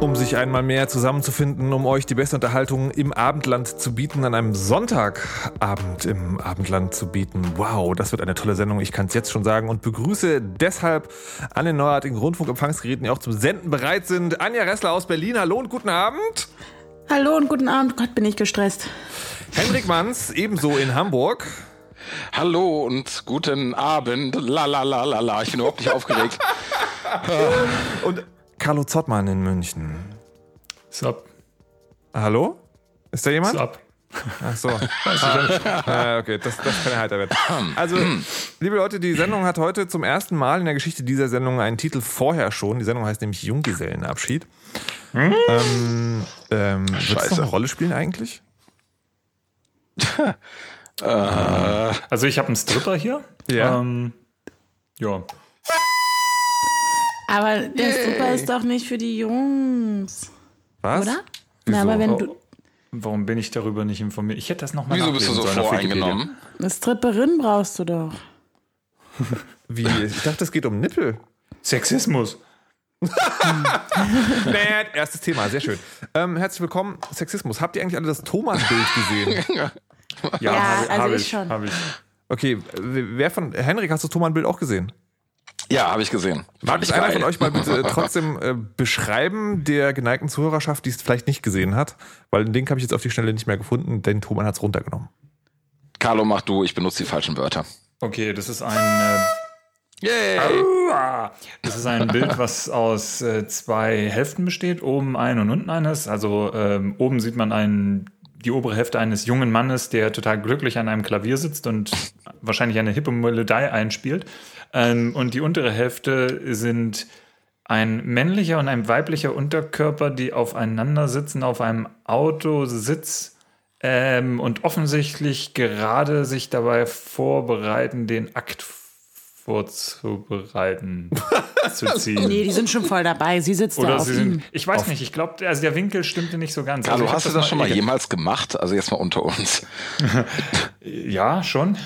Um sich einmal mehr zusammenzufinden, um euch die beste Unterhaltung im Abendland zu bieten, an einem Sonntagabend im Abendland zu bieten. Wow, das wird eine tolle Sendung, ich kann es jetzt schon sagen. Und begrüße deshalb an den neuartigen Rundfunkempfangsgeräten, die auch zum Senden bereit sind. Anja Ressler aus Berlin, hallo und guten Abend. Hallo und guten Abend. Gott, bin ich gestresst. Henrik Manns, ebenso in Hamburg. Hallo und guten Abend. La la la la la. Ich bin überhaupt nicht aufgeregt. Und Carlo Zottmann in München. Sup. Hallo? Ist da jemand? Sup. Ach so. ah, okay, das, das kann ja heiter werden. Also, liebe Leute, die Sendung hat heute zum ersten Mal in der Geschichte dieser Sendung einen Titel vorher schon. Die Sendung heißt nämlich Junggesellenabschied. Ähm, ähm, wird es eine Rolle spielen eigentlich? Also ich habe einen Stripper hier. Ja. Ähm, ja. Aber der Stripper ist doch nicht für die Jungs, Was? oder? Na, aber wenn du Warum bin ich darüber nicht informiert? Ich hätte das nochmal Wieso bist du so voreingenommen? eine Stripperin brauchst du doch. Wie? Ich dachte, es geht um Nippel. Sexismus. Bad. Erstes Thema, sehr schön. Ähm, herzlich willkommen, Sexismus. Habt ihr eigentlich alle das Thomas-Bild gesehen? Ja, Ja, hab, also hab ich ich schon. Hab ich. Okay, wer von. Henrik, hast du das Thomas-Bild auch gesehen? Ja, habe ich gesehen. Mag es ich einer von euch mal bitte trotzdem äh, beschreiben, der geneigten Zuhörerschaft, die es vielleicht nicht gesehen hat? Weil den Link habe ich jetzt auf die Schnelle nicht mehr gefunden, denn Thomas hat es runtergenommen. Carlo, mach du. Ich benutze die falschen Wörter. Okay, das ist ein. Äh, Yay! Aua! Das ist ein Bild, was aus äh, zwei Hälften besteht, oben ein und unten eines. Also ähm, oben sieht man einen, die obere Hälfte eines jungen Mannes, der total glücklich an einem Klavier sitzt und wahrscheinlich eine hippe Melodie einspielt. Ähm, und die untere Hälfte sind ein männlicher und ein weiblicher Unterkörper, die aufeinander sitzen auf einem Autositz ähm, und offensichtlich gerade sich dabei vorbereiten, den Akt vorzubereiten, zu ziehen. Nee, die sind schon voll dabei. Sie sitzt da Oder auf sie ihm. sind, ich weiß nicht, ich glaube, also der Winkel stimmte nicht so ganz. Also ich hast du das schon mal jemals gemacht? Also jetzt mal unter uns. Ja, schon.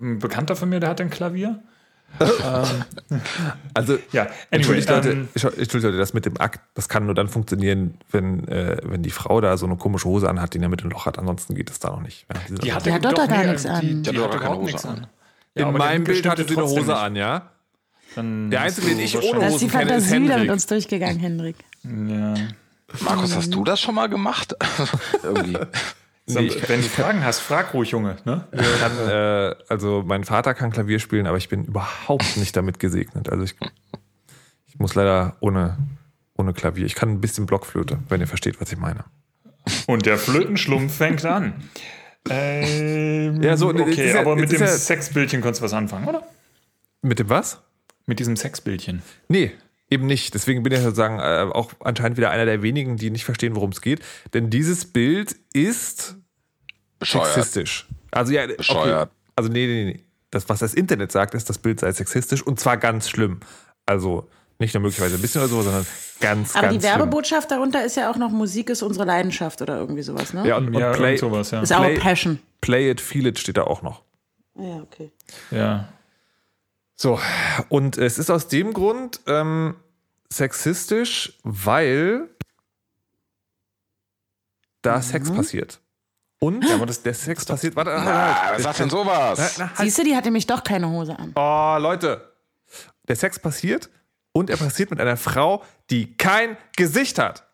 Ein Bekannter von mir, der hat ein Klavier. Also, Ja, anyway, entschuldigt, Leute, ähm, entschuldigt Leute, das mit dem Akt, das kann nur dann funktionieren, wenn, äh, wenn die Frau da so eine komische Hose anhat, die in der Mitte ein Loch hat. Ansonsten geht es da noch nicht. Ja, Die hat, Die hat doch da gar nichts an. Die, Die hat die doch hat gar keine überhaupt Hose nichts an. an. Ja, in meinem Bild hatte sie eine Hose nicht. an, ja? Dann Der Einzige, den ich ohne wahrscheinlich- Da ist die Hosen kenne, ist Fantasie mit Henrik. uns durchgegangen, Henrik. Ja. Markus, hast du das schon mal gemacht? Irgendwie. Nee, ich Wenn du Fragen hast, frag ruhig, Junge. Ne? kann, äh, also mein Vater kann Klavier spielen, aber ich bin überhaupt nicht damit gesegnet. Also ich, ich muss leider ohne, ohne Klavier. Ich kann ein bisschen Blockflöte, wenn ihr versteht, was ich meine. Und der Flötenschlumpf fängt an. Ähm, Ja, so, okay, ja- aber mit dem ja- Sexbildchen konntest du was anfangen, oder? Mit dem was? Mit diesem Sexbildchen. Nee, eben nicht. Deswegen bin ich sozusagen äh, auch anscheinend wieder einer der wenigen, die nicht verstehen, worum es geht. Denn dieses Bild ist Bescheuert. sexistisch. Also ja, okay. Bescheuert. Also nee, nee, nee. Das, was das Internet sagt, ist, das Bild sei sexistisch und zwar ganz schlimm. Also nicht nur möglicherweise ein bisschen oder so, sondern ganz, Aber ganz die Werbebotschaft darunter ist ja auch noch Musik ist unsere Leidenschaft oder irgendwie sowas, ne? schlimm. Ja, und, und ja, play, sowas, ja. ist auch Passion. play it, feel it steht da auch noch. Ja, okay. Ja. So, und es ist aus dem Grund ähm, sexistisch, weil da Sex passiert. Und aber das- der Sex passiert. Warte, halt, halt. wer sagt denn sowas? Na, halt. Siehst du, die hatte mich doch keine Hose an. Oh, Leute. Der Sex passiert und er passiert mit einer Frau, die kein Gesicht hat.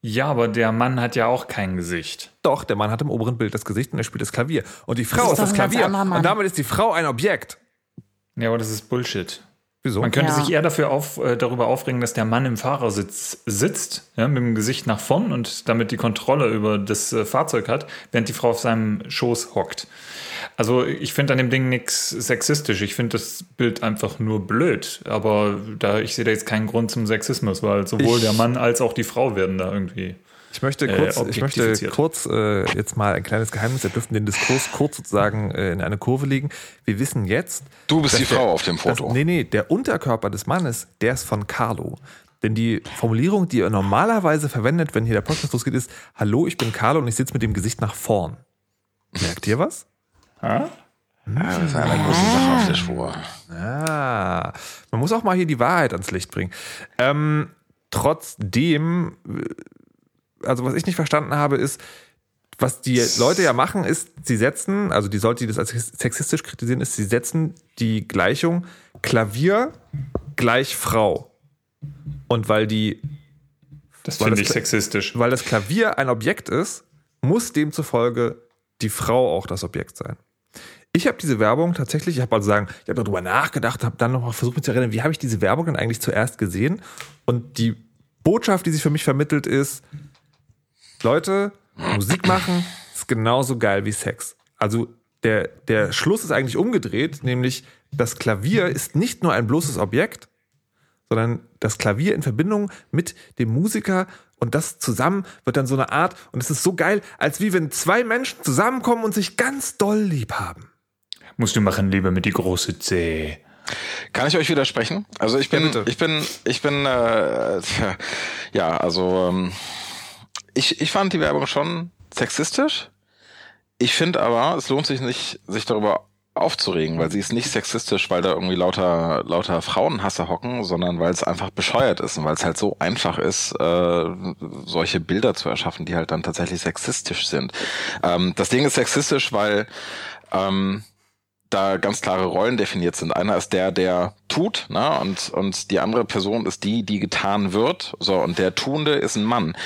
ja, aber der Mann hat ja auch kein Gesicht. Doch, der Mann hat im oberen Bild das Gesicht und er spielt das Klavier. Und die Frau ist ist doch das Klavier. Und damit ist die Frau ein Objekt. Ja, aber das ist Bullshit. Wieso? Man könnte Ja. sich eher dafür auf, äh, darüber aufregen, dass der Mann im Fahrersitz sitzt, ja, mit dem Gesicht nach vorn und damit die Kontrolle über das äh, Fahrzeug hat, während die Frau auf seinem Schoß hockt. Also ich finde an dem Ding nichts sexistisch. Ich finde das Bild einfach nur blöd. Aber da, ich sehe da jetzt keinen Grund zum Sexismus, weil sowohl Ich- der Mann als auch die Frau werden da irgendwie. Ich möchte äh, kurz, ich möchte kurz äh, jetzt mal ein kleines Geheimnis. Wir dürfen den Diskurs kurz sozusagen äh, in eine Kurve legen. Wir wissen jetzt. Du bist dass die Frau auf dem dass- Foto. nee, nee, der Unterkörper des Mannes, der ist von Carlo. Denn die Formulierung, die er normalerweise verwendet, wenn hier der Podcast losgeht, ist: Hallo, ich bin Carlo und ich sitze mit dem Gesicht nach vorn. Merkt ihr was? Ah? Ja, das ist eine große Sache auf der Spur. Ah, man muss auch mal hier die Wahrheit ans Licht bringen. Ähm, trotzdem, äh, also was ich nicht verstanden habe, ist, was die Leute ja machen, ist, sie setzen, also die Leute, die das als sexistisch kritisieren, ist, sie setzen die Gleichung Klavier gleich Frau. Und weil die, Das finde ich sexistisch. weil das Klavier ein Objekt ist, muss demzufolge die Frau auch das Objekt sein. Ich habe diese Werbung tatsächlich, ich habe also sagen, ich habe darüber nachgedacht, habe dann nochmal versucht mich zu erinnern, wie habe ich diese Werbung denn eigentlich zuerst gesehen? Und die Botschaft, die sich für mich vermittelt, ist, Leute, Musik machen ist genauso geil wie Sex. Also der, der Schluss ist eigentlich umgedreht, nämlich das Klavier ist nicht nur ein bloßes Objekt, sondern das Klavier in Verbindung mit dem Musiker und das zusammen wird dann so eine Art, und es ist so geil, als wie wenn zwei Menschen zusammenkommen und sich ganz doll lieb haben. Musst du machen, Liebe, mit die große C. Kann ich euch widersprechen? Also ich bin, Ja, bitte. ich bin, ich bin, äh, ja, also ähm, ich, ich fand die Werbung schon sexistisch. Ich finde aber, es lohnt sich nicht, sich darüber aufzuregen, weil sie ist nicht sexistisch, weil da irgendwie lauter, lauter Frauenhasser hocken, sondern weil es einfach bescheuert ist und weil es halt so einfach ist, äh, solche Bilder zu erschaffen, die halt dann tatsächlich sexistisch sind. Ähm, das Ding ist sexistisch, weil ähm, da ganz klare Rollen definiert sind. Einer ist der, der tut, ne? und, und die andere Person ist die, die getan wird. So, und der Tuende ist ein Mann.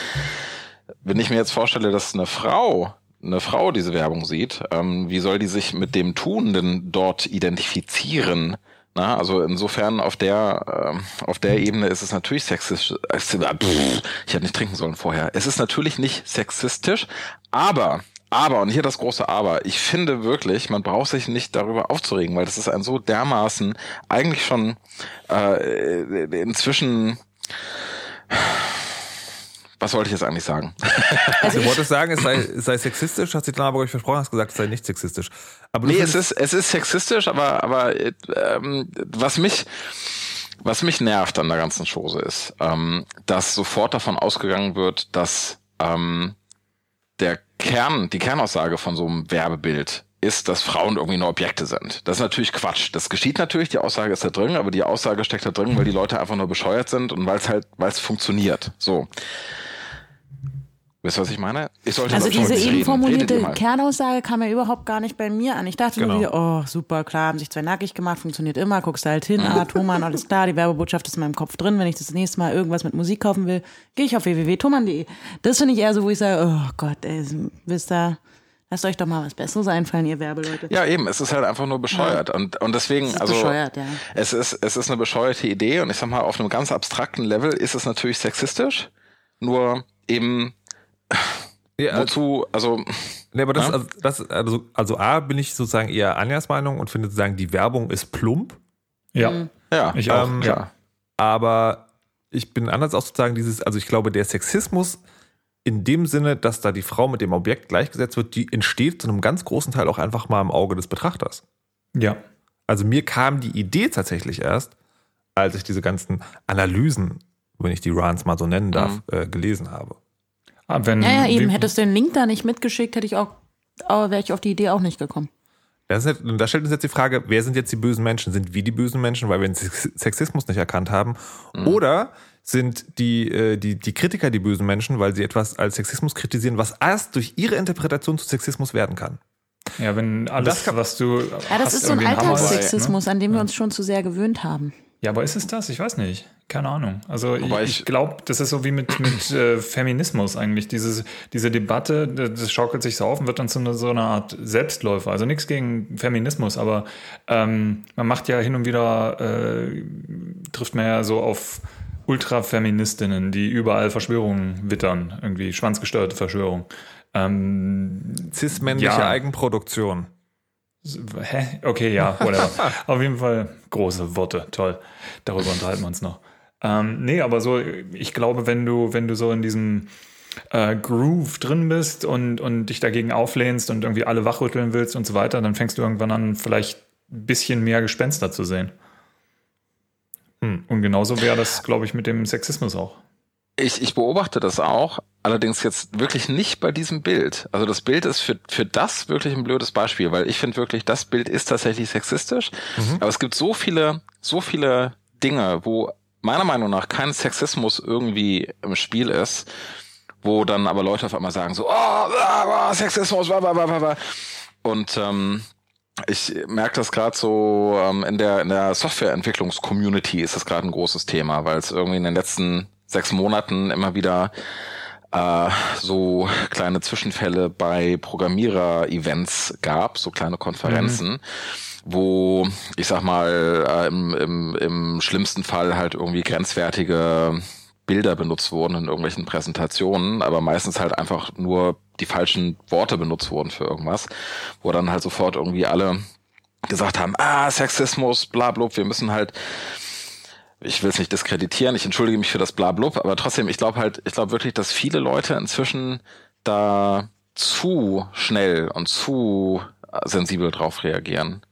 Wenn ich mir jetzt vorstelle, dass eine Frau, eine Frau diese Werbung sieht, ähm, wie soll die sich mit dem Tuenden dort identifizieren? Na, also insofern auf der ähm, auf der Ebene ist es natürlich sexistisch. äh, Ich hätte nicht trinken sollen vorher. Es ist natürlich nicht sexistisch, aber aber, und hier das große Aber, ich finde wirklich, man braucht sich nicht darüber aufzuregen, weil das ist ein so dermaßen, eigentlich schon äh, inzwischen, was wollte ich jetzt eigentlich sagen? du wolltest sagen, es sei, es sei sexistisch, hast du dann aber ich, versprochen, hast gesagt, es sei nicht sexistisch. Aber Nee, es ist, es ist sexistisch, aber, aber äh, ähm, was mich, was mich nervt an der ganzen Chose ist, ähm, dass sofort davon ausgegangen wird, dass ähm, der Kern, die Kernaussage von so einem Werbebild ist, dass Frauen irgendwie nur Objekte sind. Das ist natürlich Quatsch. Das geschieht natürlich, die Aussage ist da drin, aber die Aussage steckt da drin, weil die Leute einfach nur bescheuert sind und weil es halt, weil es funktioniert. So. Wisst ihr, was ich meine? Ich sollte Also diese eben reden. Formulierte. Kernaussage kam ja überhaupt gar nicht bei mir an. Ich dachte Genau. nur wieder, oh, super, klar, haben sich zwei nackig gemacht, funktioniert immer, guckst halt hin, ah, Thomann, alles klar, die Werbebotschaft ist in meinem Kopf drin. Wenn ich das nächste Mal irgendwas mit Musik kaufen will, gehe ich auf www.thomann.de. Das finde ich eher so, wo ich sage, oh Gott, ey, wisst ihr, lasst euch doch mal was Besseres einfallen, ihr Werbeleute. Ja, eben, es ist halt einfach nur bescheuert. Und, und deswegen, ist also bescheuert, ja. es ist, es ist eine bescheuerte Idee und ich sag mal, auf einem ganz abstrakten Level ist es natürlich sexistisch. Nur eben, Ja, also, wozu, also, nee, aber das, Ja? also, das also, also A, bin ich sozusagen eher Anjas Meinung und finde sozusagen, die Werbung ist plump. Ja, ja, ich auch. Ähm, ja. klar. Aber ich bin anders auch sozusagen dieses, also ich glaube, der Sexismus in dem Sinne, dass da die Frau mit dem Objekt gleichgesetzt wird, die entsteht zu einem ganz großen Teil auch einfach mal im Auge des Betrachters. ja. Also mir kam die Idee tatsächlich erst, als ich diese ganzen Analysen, wenn ich die Rans mal so nennen darf, äh, gelesen habe. Ah, wenn, Ja, ja, eben, wie- hättest du den Link da nicht mitgeschickt, hätte ich auch, wäre ich auf die Idee auch nicht gekommen. Das ist, jetzt- da stellt uns jetzt die Frage, wer sind jetzt die bösen Menschen? Sind wir die bösen Menschen, weil wir den Sex- Sexismus nicht erkannt haben? Oder sind die, äh, die, die Kritiker die bösen Menschen, weil sie etwas als Sexismus kritisieren, was erst durch ihre Interpretation zu Sexismus werden kann? Ja, wenn alles, Das kann- was du. Ja, das hast, ist so ein Alltagssexismus, ne? an dem wir uns schon zu sehr gewöhnt haben. Ja, aber ist es das? Ich weiß nicht. Keine Ahnung. Also ich, ich ich- glaube, das ist so wie mit, mit äh, Feminismus eigentlich. Dieses, diese Debatte, das schaukelt sich so auf und wird dann zu einer, so einer Art Selbstläufer. Also nichts gegen Feminismus, aber ähm, man macht ja hin und wieder, äh, trifft man ja so auf Ultrafeministinnen, die überall Verschwörungen wittern, irgendwie schwanzgesteuerte Verschwörung. Ähm, Cis-männliche Ja. Eigenproduktion. Hä? Okay, ja, whatever. Auf jeden Fall große Worte, toll. Darüber unterhalten wir uns noch. Ähm, nee, aber so, ich glaube, wenn du, wenn du so in diesem äh, Groove drin bist und, und dich dagegen auflehnst und irgendwie alle wachrütteln willst und so weiter, dann fängst du irgendwann an, vielleicht ein bisschen mehr Gespenster zu sehen. Hm. Und genauso wäre das, glaube ich, mit dem Sexismus auch. Ich, ich beobachte das auch, allerdings jetzt wirklich nicht bei diesem Bild. Also das Bild ist für, für das wirklich ein blödes Beispiel, weil ich finde wirklich, das Bild ist tatsächlich sexistisch. Mhm. Aber es gibt so viele, so viele Dinge, wo meiner Meinung nach kein Sexismus irgendwie im Spiel ist, wo dann aber Leute auf einmal sagen so, oh, oh, Sexismus, bla, bla, bla, bla. Und ähm, ich merke das gerade so ähm, in der in der Softwareentwicklungs-Community ist das gerade ein großes Thema, weil es irgendwie in den letzten sechs Monaten immer wieder äh, so kleine Zwischenfälle bei Programmierer-Events gab, so kleine Konferenzen. Mhm wo ich sag mal äh, im, im, im schlimmsten Fall halt irgendwie grenzwertige Bilder benutzt wurden in irgendwelchen Präsentationen, aber meistens halt einfach nur die falschen Worte benutzt wurden für irgendwas, wo dann halt sofort irgendwie alle gesagt haben, ah, Sexismus, bla, bla, wir müssen halt ich will es nicht diskreditieren, ich entschuldige mich für das Blablub, aber trotzdem, ich glaube halt, ich glaube wirklich, dass viele Leute inzwischen da zu schnell und zu sensibel drauf reagieren.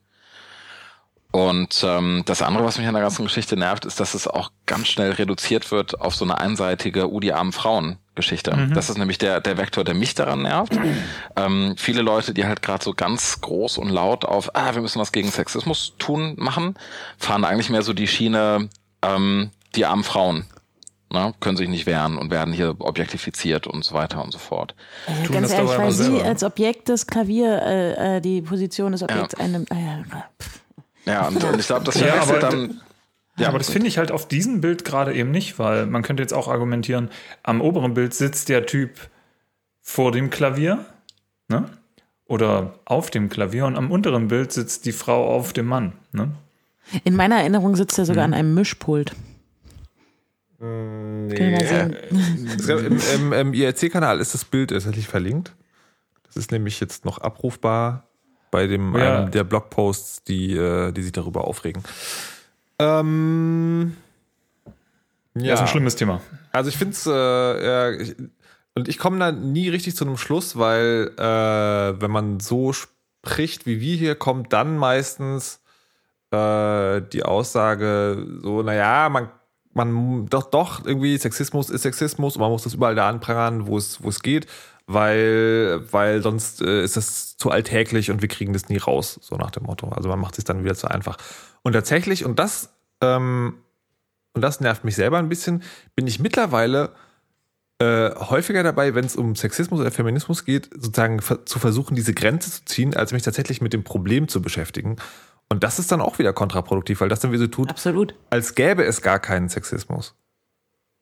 Und ähm, das andere, was mich an der ganzen Geschichte nervt, ist, dass es auch ganz schnell reduziert wird auf so eine einseitige Udi armen Frauen Geschichte. Mhm. Das ist nämlich der der Vektor, der mich daran nervt. Ähm, viele Leute, die halt gerade so ganz groß und laut auf, ah, wir müssen was gegen Sexismus tun machen, fahren eigentlich mehr so die Schiene, ähm, die armen Frauen. Na, ne, können sich nicht wehren und werden hier objektifiziert und so weiter und so fort. Äh, ganz ehrlich, weil sie als Objekt des Klavier, äh, äh, die Position des Objekts ja. einnimmt. Äh, ja, und, und ich glaube, das ja, aber, dann. Ja, aber das finde ich halt auf diesem Bild gerade eben nicht, weil man könnte jetzt auch argumentieren, am oberen Bild sitzt der Typ vor dem Klavier, ne? Oder auf dem Klavier und am unteren Bild sitzt die Frau auf dem Mann, ne? In meiner Erinnerung sitzt er sogar mhm. an einem Mischpult. Mm, nee. Im, im, im IRC-Kanal ist das Bild tatsächlich verlinkt. Das ist nämlich jetzt noch abrufbar bei dem ja. einem der Blogposts, die, äh, die sich darüber aufregen. Ähm, ja. Das ist ein schlimmes Thema. Also ich finde es, äh, ja, und ich komme da nie richtig zu einem Schluss, weil äh, wenn man so spricht wie wir hier, kommt dann meistens äh, die Aussage so, naja, man man doch doch irgendwie Sexismus ist Sexismus und man muss das überall da anprangern, wo es geht weil, weil sonst äh, ist es zu alltäglich und wir kriegen das nie raus, so nach dem Motto. Also man macht es dann wieder zu einfach. Und tatsächlich, und das, ähm, und das nervt mich selber ein bisschen, bin ich mittlerweile äh, häufiger dabei, wenn es um Sexismus oder Feminismus geht, sozusagen zu versuchen, diese Grenze zu ziehen, als mich tatsächlich mit dem Problem zu beschäftigen. Und das ist dann auch wieder kontraproduktiv, weil das dann wie so tut, Absolut. als gäbe es gar keinen Sexismus.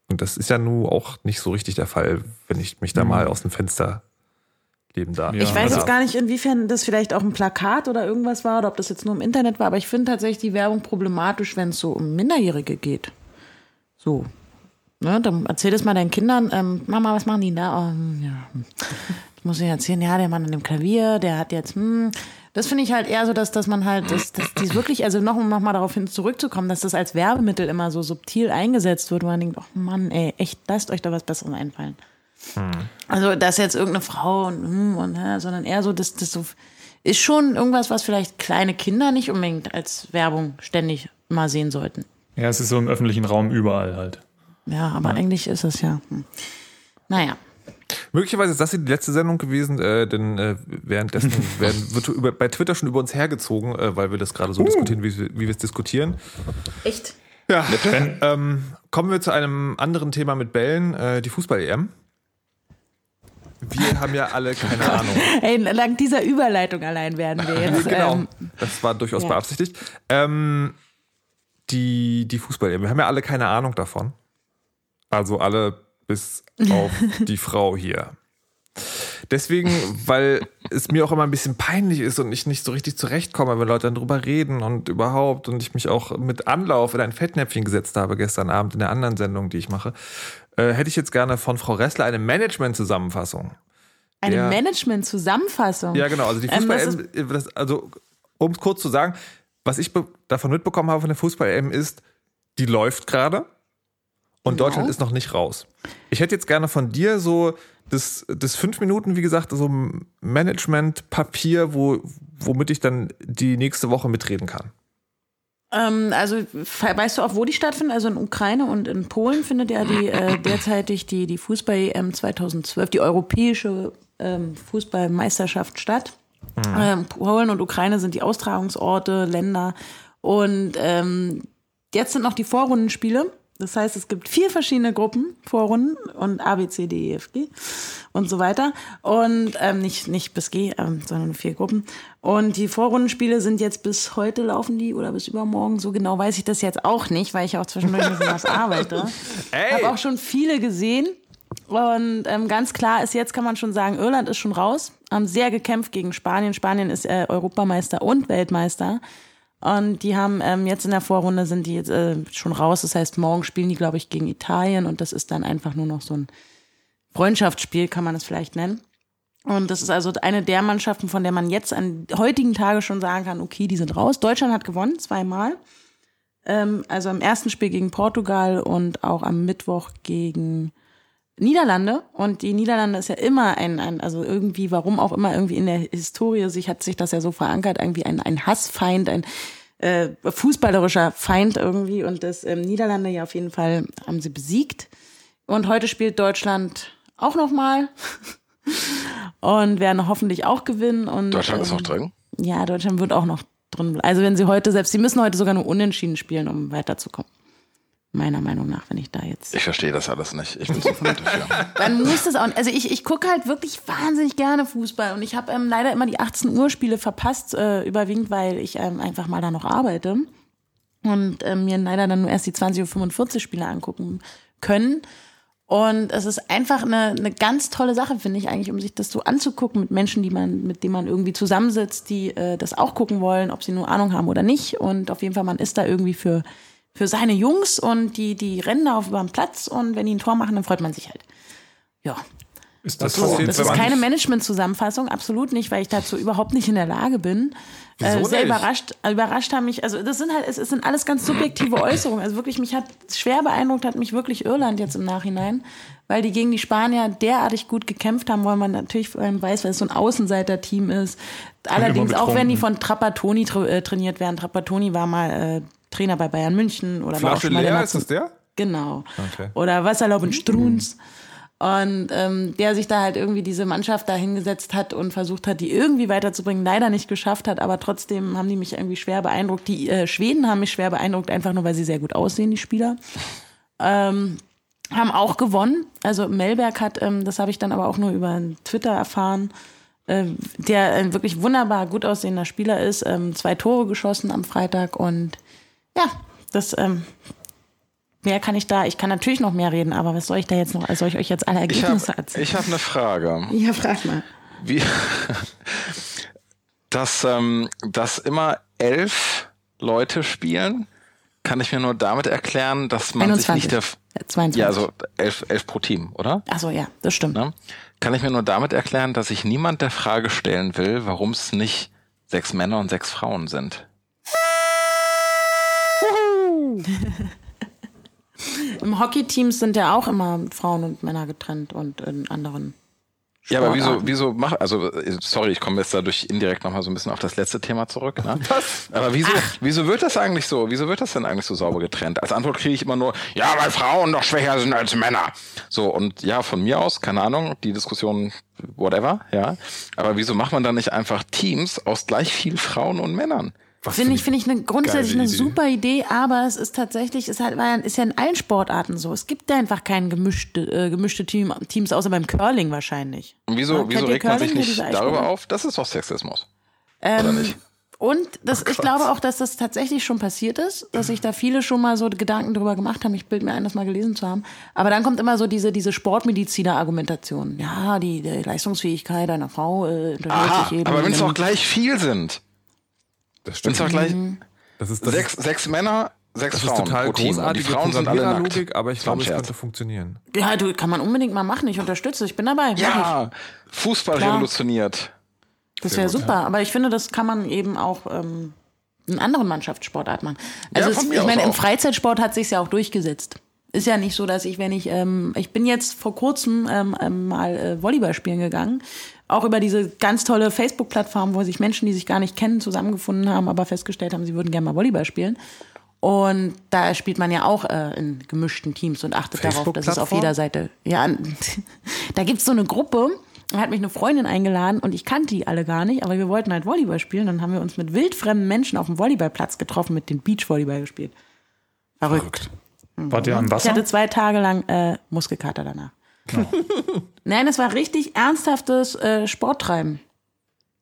Und das ist ja nun auch nicht so richtig der Fall, wenn ich mich da mhm. mal aus dem Fenster leben darf. Ja, ich weiß also jetzt gar nicht, inwiefern das vielleicht auch ein Plakat oder irgendwas war oder ob das jetzt nur im Internet war, aber ich finde tatsächlich die Werbung problematisch, wenn es so um Minderjährige geht. So. Ne, dann erzähl das mal deinen Kindern, ähm, Mama, was machen die da? Oh, ja. Ich muss ihnen erzählen, ja, der Mann an dem Klavier, der hat jetzt, hm, das finde ich halt eher so, dass, dass man halt, dass, dass dies wirklich, also noch, um nochmal darauf hin zurückzukommen, dass das als Werbemittel immer so subtil eingesetzt wird, wo man denkt, oh Mann, ey, echt, lasst euch da was Besseres einfallen. Hm. Also, dass jetzt irgendeine Frau und, hm, und sondern eher so, dass das so ist schon irgendwas, was vielleicht kleine Kinder nicht unbedingt als Werbung ständig mal sehen sollten. Ja, es ist so im öffentlichen Raum überall halt. Ja, aber ja. eigentlich ist es ja. Hm. Naja. Möglicherweise ist das hier die letzte Sendung gewesen, äh, denn äh, währenddessen werden, wird über, bei Twitter schon über uns hergezogen, äh, weil wir das gerade so uh. diskutieren, wie, wie wir es diskutieren. Echt? Ja, ähm, kommen wir zu einem anderen Thema mit Bällen, äh, die Fußball-EM. Wir haben ja alle keine Ahnung. Ey, lang dieser Überleitung allein werden wir jetzt. genau, ähm, das war durchaus ja. beabsichtigt. Ähm, die die Fußball-EM, wir haben ja alle keine Ahnung davon. Also alle bis auf die Frau hier. Deswegen, weil es mir auch immer ein bisschen peinlich ist und ich nicht so richtig zurechtkomme, wenn Leute dann drüber reden und überhaupt und ich mich auch mit Anlauf in ein Fettnäpfchen gesetzt habe gestern Abend in der anderen Sendung, die ich mache, äh, hätte ich jetzt gerne von Frau Ressler eine Management-Zusammenfassung. Eine Management-Zusammenfassung? Ja, genau. Also die ähm, Fußball-M, ähm, also um es kurz zu sagen, was ich davon mitbekommen habe von der Fußball-M ist, die läuft gerade und Deutschland ist noch nicht raus. Ich hätte jetzt gerne von dir so das, das fünf Minuten, wie gesagt, so ein Management-Papier, wo, womit ich dann die nächste Woche mitreden kann. Ähm, also weißt du auch, wo die stattfinden? Also in Ukraine und in Polen findet ja die äh, derzeitig die, die Fußball-EM 2012, die europäische ähm, Fußballmeisterschaft statt. Mhm. Ähm, Polen und Ukraine sind die Austragungsorte, Länder. Und ähm, jetzt sind noch die Vorrundenspiele. Das heißt, es gibt vier verschiedene Gruppen, Vorrunden und A, B, C, D, E, F, G und so weiter. Und ähm, nicht, nicht bis G, ähm, sondern vier Gruppen. Und die Vorrundenspiele sind jetzt bis heute laufen die oder bis übermorgen. So genau weiß ich das jetzt auch nicht, weil ich auch zwischendurch ein bisschen was arbeite. Ich habe auch schon viele gesehen. Und ähm, ganz klar ist jetzt, kann man schon sagen, Irland ist schon raus, haben sehr gekämpft gegen Spanien. Spanien ist äh, Europameister und Weltmeister. Und die haben ähm, jetzt in der Vorrunde sind die jetzt, äh, schon raus. Das heißt, morgen spielen die, glaube ich, gegen Italien und das ist dann einfach nur noch so ein Freundschaftsspiel, kann man es vielleicht nennen. Und das ist also eine der Mannschaften, von der man jetzt an heutigen Tage schon sagen kann, okay, die sind raus. Deutschland hat gewonnen, zweimal. Ähm, also im ersten Spiel gegen Portugal und auch am Mittwoch gegen Niederlande und die Niederlande ist ja immer ein, ein, also irgendwie, warum auch immer, irgendwie in der Historie sich hat sich das ja so verankert, irgendwie ein, ein Hassfeind, ein äh, fußballerischer Feind irgendwie und das ähm, Niederlande ja auf jeden Fall haben sie besiegt und heute spielt Deutschland auch noch mal und werden hoffentlich auch gewinnen und Deutschland ähm, ist noch drin. Ja, Deutschland wird auch noch drin. bleiben. Also wenn sie heute selbst, sie müssen heute sogar nur unentschieden spielen, um weiterzukommen meiner Meinung nach, wenn ich da jetzt. Ich verstehe das alles nicht. Ich bin so dafür. Dann muss es auch. Also ich, ich gucke halt wirklich wahnsinnig gerne Fußball und ich habe ähm, leider immer die 18 Uhr Spiele verpasst, äh, überwiegend, weil ich ähm, einfach mal da noch arbeite und ähm, mir leider dann nur erst die 20.45 Uhr Spiele angucken können. Und es ist einfach eine, eine ganz tolle Sache, finde ich eigentlich, um sich das so anzugucken mit Menschen, die man, mit denen man irgendwie zusammensitzt, die äh, das auch gucken wollen, ob sie nur Ahnung haben oder nicht. Und auf jeden Fall, man ist da irgendwie für für seine Jungs und die, die rennen da auf über den Platz und wenn die ein Tor machen, dann freut man sich halt. Ja. Ist das, so, das ist keine Management-Zusammenfassung, absolut nicht, weil ich dazu überhaupt nicht in der Lage bin. Äh, sehr nicht? überrascht, überrascht haben mich, also das sind halt, es, es sind alles ganz subjektive Äußerungen. Also wirklich, mich hat schwer beeindruckt, hat mich wirklich Irland jetzt im Nachhinein, weil die gegen die Spanier derartig gut gekämpft haben, weil man natürlich vor allem weiß, weil es so ein Außenseiter-Team ist. Allerdings auch wenn die von Trapattoni tra äh, trainiert werden. Trapattoni war mal äh, Trainer bei Bayern München oder Flasche war auch schon leer, ist das der? Genau. Okay. Oder Wasserlaub und Struns. Und ähm, der sich da halt irgendwie diese Mannschaft da hingesetzt hat und versucht hat, die irgendwie weiterzubringen, leider nicht geschafft hat, aber trotzdem haben die mich irgendwie schwer beeindruckt. Die äh, Schweden haben mich schwer beeindruckt, einfach nur, weil sie sehr gut aussehen, die Spieler. Ähm, haben auch gewonnen. Also Melberg hat, ähm, das habe ich dann aber auch nur über Twitter erfahren, äh, der ein wirklich wunderbar gut aussehender Spieler ist, ähm, zwei Tore geschossen am Freitag und ja, das ähm, mehr kann ich da. Ich kann natürlich noch mehr reden, aber was soll ich da jetzt noch? Soll ich euch jetzt alle Ergebnisse ich hab, erzählen? Ich habe eine Frage. Ja, frag mal. Wie, dass, ähm, dass immer elf Leute spielen, kann ich mir nur damit erklären, dass man 21. sich nicht der 22. Ja, also elf, elf pro Team, oder? Ach so, ja, das stimmt. Ja? Kann ich mir nur damit erklären, dass sich niemand der Frage stellen will, warum es nicht sechs Männer und sechs Frauen sind. Im Hockey-Teams sind ja auch immer Frauen und Männer getrennt und in anderen. Ja, aber wieso, wieso macht, also, sorry, ich komme jetzt dadurch indirekt nochmal so ein bisschen auf das letzte Thema zurück, ne? Was? Aber wieso, Ach. wieso wird das eigentlich so, wieso wird das denn eigentlich so sauber getrennt? Als Antwort kriege ich immer nur, ja, weil Frauen doch schwächer sind als Männer. So, und ja, von mir aus, keine Ahnung, die Diskussion, whatever, ja. Aber wieso macht man dann nicht einfach Teams aus gleich viel Frauen und Männern? Finde ich, finde ich eine, grundsätzlich eine Idee. super Idee, aber es ist tatsächlich, es halt, ist ja in allen Sportarten so. Es gibt ja einfach keine gemischte, äh, gemischte Team, Teams, außer beim Curling wahrscheinlich. Und wieso, wieso regt man sich nicht darüber auf? Das ist doch Sexismus. Ähm, Oder nicht? Und das, oh ich glaube auch, dass das tatsächlich schon passiert ist, dass sich da viele schon mal so Gedanken darüber gemacht haben. Ich bilde mir ein, das mal gelesen zu haben. Aber dann kommt immer so diese, diese Sportmediziner-Argumentation. Ja, die, die Leistungsfähigkeit einer Frau äh, Aha, sich eben. Aber wenn es auch gleich viel sind. Das stimmt. Und gleich das ist, das sechs, ist, sechs Männer, sechs das Frauen. Das ist total großartige die Frauen sind alle nackt. Logik, aber ich glaube, es könnte funktionieren. Ja, du kann man unbedingt mal machen. Ich unterstütze, ich bin dabei. Ja, Fußball Klar. revolutioniert. Das wäre super, ja. aber ich finde, das kann man eben auch ähm, in anderen Mannschaftssportarten machen. Also ja, es, ich meine, im Freizeitsport hat sich ja auch durchgesetzt. ist ja nicht so, dass ich, wenn ich, ähm, ich bin jetzt vor kurzem ähm, mal äh, Volleyball spielen gegangen. Auch über diese ganz tolle Facebook-Plattform, wo sich Menschen, die sich gar nicht kennen, zusammengefunden haben, aber festgestellt haben, sie würden gerne mal Volleyball spielen. Und da spielt man ja auch äh, in gemischten Teams und achtet darauf, dass es auf jeder Seite. Ja, da gibt's so eine Gruppe. Da hat mich eine Freundin eingeladen und ich kannte die alle gar nicht, aber wir wollten halt Volleyball spielen. Dann haben wir uns mit wildfremden Menschen auf dem Volleyballplatz getroffen, mit dem Beachvolleyball gespielt. Verrückt. Wart ihr am Ich Wasser? hatte zwei Tage lang äh, Muskelkater danach. Nein, es war richtig ernsthaftes äh, Sporttreiben.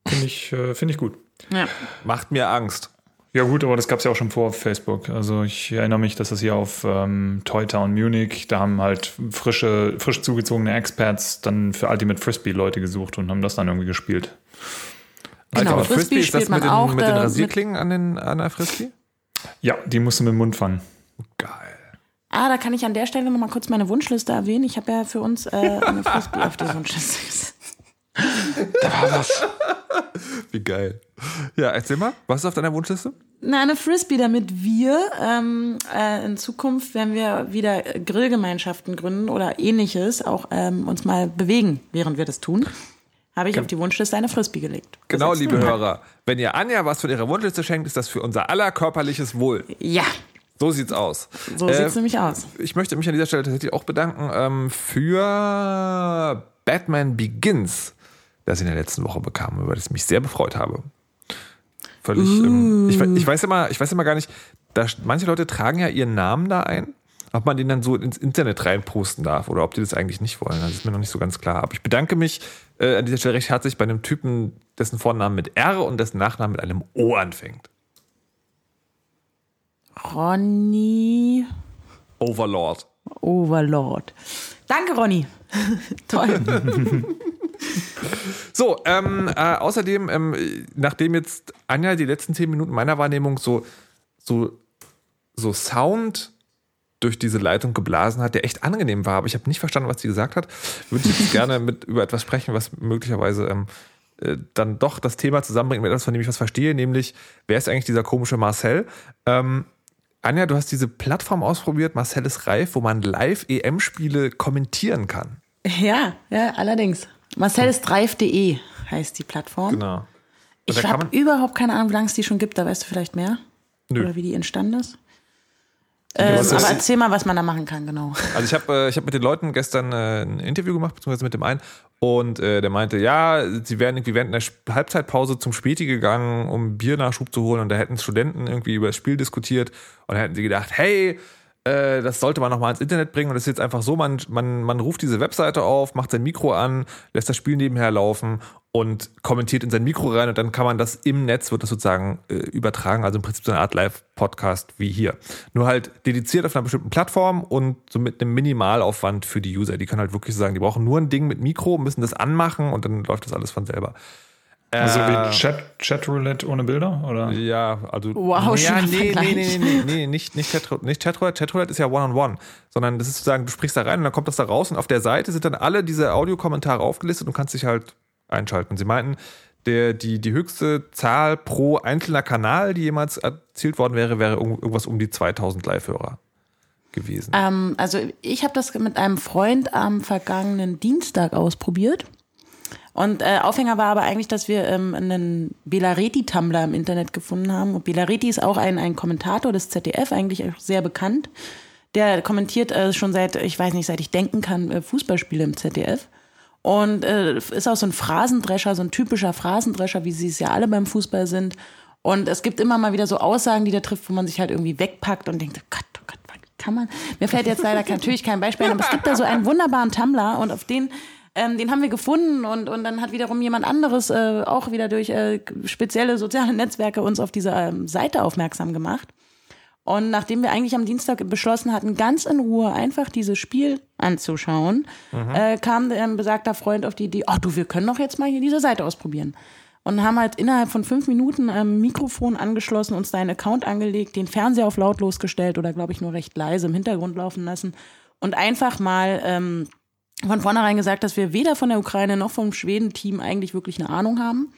Finde ich, äh, find ich gut. Ja. Macht mir Angst. Ja gut, aber das gab es ja auch schon vor auf Facebook. Also ich erinnere mich, dass das hier auf ähm, Toy Town Munich, da haben halt frische, frisch zugezogene Experts dann für Ultimate Frisbee Leute gesucht und haben das dann irgendwie gespielt. Genau, aber Frisbee ist das spielt man mit den, auch, mit den da- Rasierklingen an, den, an der Frisbee? Ja, die musst du mit dem Mund fangen. Geil. Ah, da kann ich an der Stelle noch mal kurz meine Wunschliste erwähnen. Ich habe ja für uns äh, eine Frisbee auf die Wunschliste gesetzt. Da war was. Wie geil. Ja, erzähl mal, was ist auf deiner Wunschliste? Na, eine Frisbee, damit wir ähm, äh, in Zukunft, wenn wir wieder Grillgemeinschaften gründen oder ähnliches, auch ähm, uns mal bewegen, während wir das tun, habe ich auf die Wunschliste eine Frisbee gelegt. Genau, Gesetzt. liebe Hörer. Wenn ihr Anja was von ihrer Wunschliste schenkt, ist das für unser aller körperliches Wohl. Ja, So sieht's aus. so Äh, sieht's nämlich aus. Ich möchte mich an dieser Stelle tatsächlich auch bedanken ähm, für Batman Begins, das ich in der letzten Woche bekam, über das ich mich sehr befreut habe. Völlig. Ähm, ich, ich weiß immer, ich weiß immer gar nicht. Da, manche Leute tragen ja ihren Namen da ein, ob man den dann so ins Internet reinposten darf oder ob die das eigentlich nicht wollen. Das ist mir noch nicht so ganz klar. Aber ich bedanke mich äh, an dieser Stelle recht herzlich bei einem Typen, dessen Vornamen mit R und dessen Nachnamen mit einem O anfängt. Ronny Overlord. Overlord. Danke, Ronny. Toll. So, ähm, äh, außerdem, ähm, nachdem jetzt Anja die letzten zehn Minuten meiner Wahrnehmung so, so, so Sound durch diese Leitung geblasen hat, der echt angenehm war, aber ich habe nicht verstanden, was sie gesagt hat, würde ich jetzt gerne mit über etwas sprechen, was möglicherweise ähm, äh, dann doch das Thema zusammenbringt mit etwas, von dem ich was verstehe, nämlich, wer ist eigentlich dieser komische Marcel? Ähm, Anja, du hast diese Plattform ausprobiert, Marcel ist reif, wo man live EM-Spiele kommentieren kann. ja, ja, allerdings. Marcelistreif.de heißt die Plattform. Genau. Und Ich habe überhaupt keine Ahnung, wie lange es die schon gibt. Da weißt du vielleicht mehr? Nö. Oder wie die entstanden ist? Ähm, aber erzähl mal, was man da machen kann, genau. Also ich habe äh, ich hab mit den Leuten gestern äh, ein Interview gemacht, beziehungsweise mit dem einen, und äh, der meinte, ja, sie wären irgendwie während einer Sp- Halbzeitpause zum Späti gegangen, um Biernachschub zu holen, und da hätten Studenten irgendwie über das Spiel diskutiert, und da hätten sie gedacht, hey, äh, das sollte man nochmal ins Internet bringen, und das ist jetzt einfach so, man, man, man ruft diese Webseite auf, macht sein Mikro an, lässt das Spiel nebenher laufen und kommentiert in sein Mikro rein, und dann kann man das im Netz, wird das sozusagen äh, übertragen, also im Prinzip so eine Art Live-Podcast wie hier. Nur halt dediziert auf einer bestimmten Plattform und so mit einem Minimalaufwand für die User. Die können halt wirklich sagen, die brauchen nur ein Ding mit Mikro, müssen das anmachen und dann läuft das alles von selber. Also Äh, wie Chat, Chatroulette ohne Bilder? Oder? Ja, also. Wow, ja, nee, nee, nee, nee, nee, nicht, nicht Chatroulette. Nicht Chatroulette. Chatroulette ist ja One-on-One. Sondern das ist sozusagen, du sprichst da rein und dann kommt das da raus und auf der Seite sind dann alle diese Audiokommentare aufgelistet und kannst dich halt einschalten. Und sie meinten, der, die, die höchste Zahl pro einzelner Kanal, die jemals erzielt worden wäre, wäre irgend- irgendwas um die 2000 Live-Hörer gewesen. Ähm, also ich habe das mit einem Freund am vergangenen Dienstag ausprobiert. Und äh, Aufhänger war aber eigentlich, dass wir ähm, einen Belareti-Tumblr im Internet gefunden haben. Und Belareti ist auch ein, ein Kommentator des ZDF, eigentlich auch sehr bekannt. Der kommentiert äh, schon seit, ich weiß nicht, seit ich denken kann, äh, Fußballspiele im ZDF. Und äh, ist auch so ein Phrasendrescher, so ein typischer Phrasendrescher, wie sie es ja alle beim Fußball sind. Und es gibt immer mal wieder so Aussagen, die der trifft, wo man sich halt irgendwie wegpackt und denkt, oh Gott, oh Gott, kann man? Mir fällt jetzt leider natürlich kein Beispiel ein, aber es gibt da so einen wunderbaren Tumblr und auf den ähm, den haben wir gefunden und, und dann hat wiederum jemand anderes äh, auch wieder durch äh, spezielle soziale Netzwerke uns auf diese ähm, Seite aufmerksam gemacht. Und nachdem wir eigentlich am Dienstag beschlossen hatten, ganz in Ruhe einfach dieses Spiel anzuschauen, äh, kam ein besagter Freund auf die Idee, ach du, wir können doch jetzt mal hier diese Seite ausprobieren. Und haben halt innerhalb von fünf Minuten ähm, Mikrofon angeschlossen, uns da einen Account angelegt, den Fernseher auf lautlos gestellt oder glaube ich nur recht leise im Hintergrund laufen lassen und einfach mal ähm, von vornherein gesagt, dass wir weder von der Ukraine noch vom Schweden-Team eigentlich wirklich eine Ahnung haben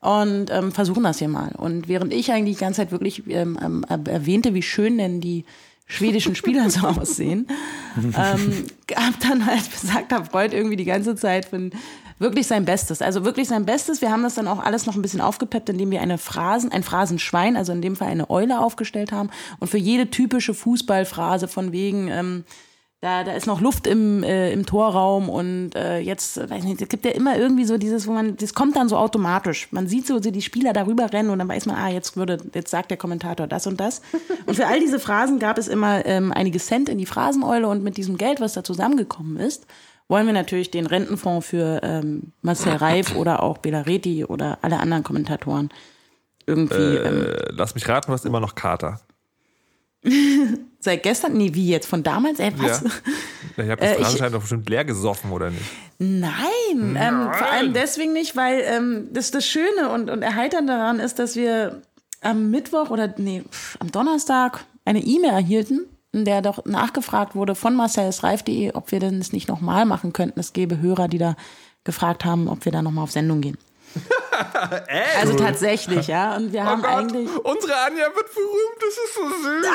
und ähm, versuchen das hier mal. Und während ich eigentlich die ganze Zeit wirklich ähm, ähm, erwähnte, wie schön denn die schwedischen Spieler so aussehen. ähm, hab dann halt besagter Freund irgendwie die ganze Zeit von wirklich sein Bestes. Also wirklich sein Bestes. Wir haben das dann auch alles noch ein bisschen aufgepeppt, indem wir eine Phrasen, ein Phrasenschwein, also in dem Fall eine Eule aufgestellt haben. Und für jede typische Fußballphrase von wegen, ähm, da, da ist noch Luft im, äh, im Torraum und äh, jetzt, weiß nicht, es gibt ja immer irgendwie so dieses, wo man, das kommt dann so automatisch. Man sieht so, so die Spieler darüber rennen und dann weiß man, ah, jetzt würde, jetzt sagt der Kommentator das und das. Und für all diese Phrasen gab es immer ähm, einige Cent in die Phraseneule und mit diesem Geld, was da zusammengekommen ist, wollen wir natürlich den Rentenfonds für ähm, Marcel Reif oder auch Belareti oder alle anderen Kommentatoren irgendwie. Ähm, Äh, lass mich raten, du hast immer noch Kater. seit gestern? Nee, wie jetzt? Von damals? Ey, was? Ja. Ich habe Äh, das ich- Phrasenschwein doch bestimmt leer gesoffen, oder nicht? Nein, Ähm, vor allem deswegen nicht, weil ähm, das, das Schöne und, und Erheiternde daran ist, dass wir am Mittwoch oder nee, pf, am Donnerstag eine E-Mail erhielten, in der doch nachgefragt wurde von marcelesreif.de, ob wir denn das nicht nochmal machen könnten. Es gäbe Hörer, die da gefragt haben, ob wir da nochmal auf Sendung gehen. also tatsächlich, ja. Und wir haben eigentlich. unsere Anja wird berühmt, das ist so süß.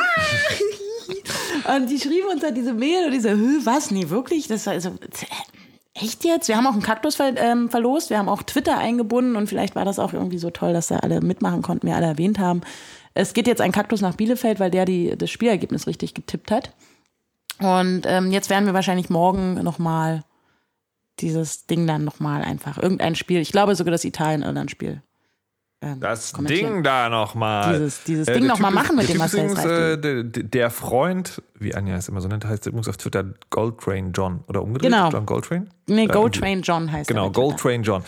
Und die schrieben uns halt diese Mail und diese, Hö, was? Nee, wirklich? Das war also, echt jetzt? Wir haben auch einen Kaktus ver ähm, verlost, wir haben auch Twitter eingebunden und vielleicht war das auch irgendwie so toll, dass da alle mitmachen konnten, wir alle erwähnt haben. Es geht jetzt ein Kaktus nach Bielefeld, weil der die, das Spielergebnis richtig getippt hat. Und ähm, jetzt werden wir wahrscheinlich morgen nochmal dieses Ding dann nochmal einfach, irgendein Spiel, ich glaube sogar das Italien-Irland-Spiel. ähm, Das. Ding da nochmal. Dieses- dieses Ding noch mal machen mit dem Marcel übrigens, äh, der, der Freund, wie Anja es immer so nennt, heißt übrigens auf Twitter Goldtrain John oder umgedreht. Genau. John Goldtrain? Nee, Ja, Go irgendwie. Train John heißt Genau, er. Goldtrain John.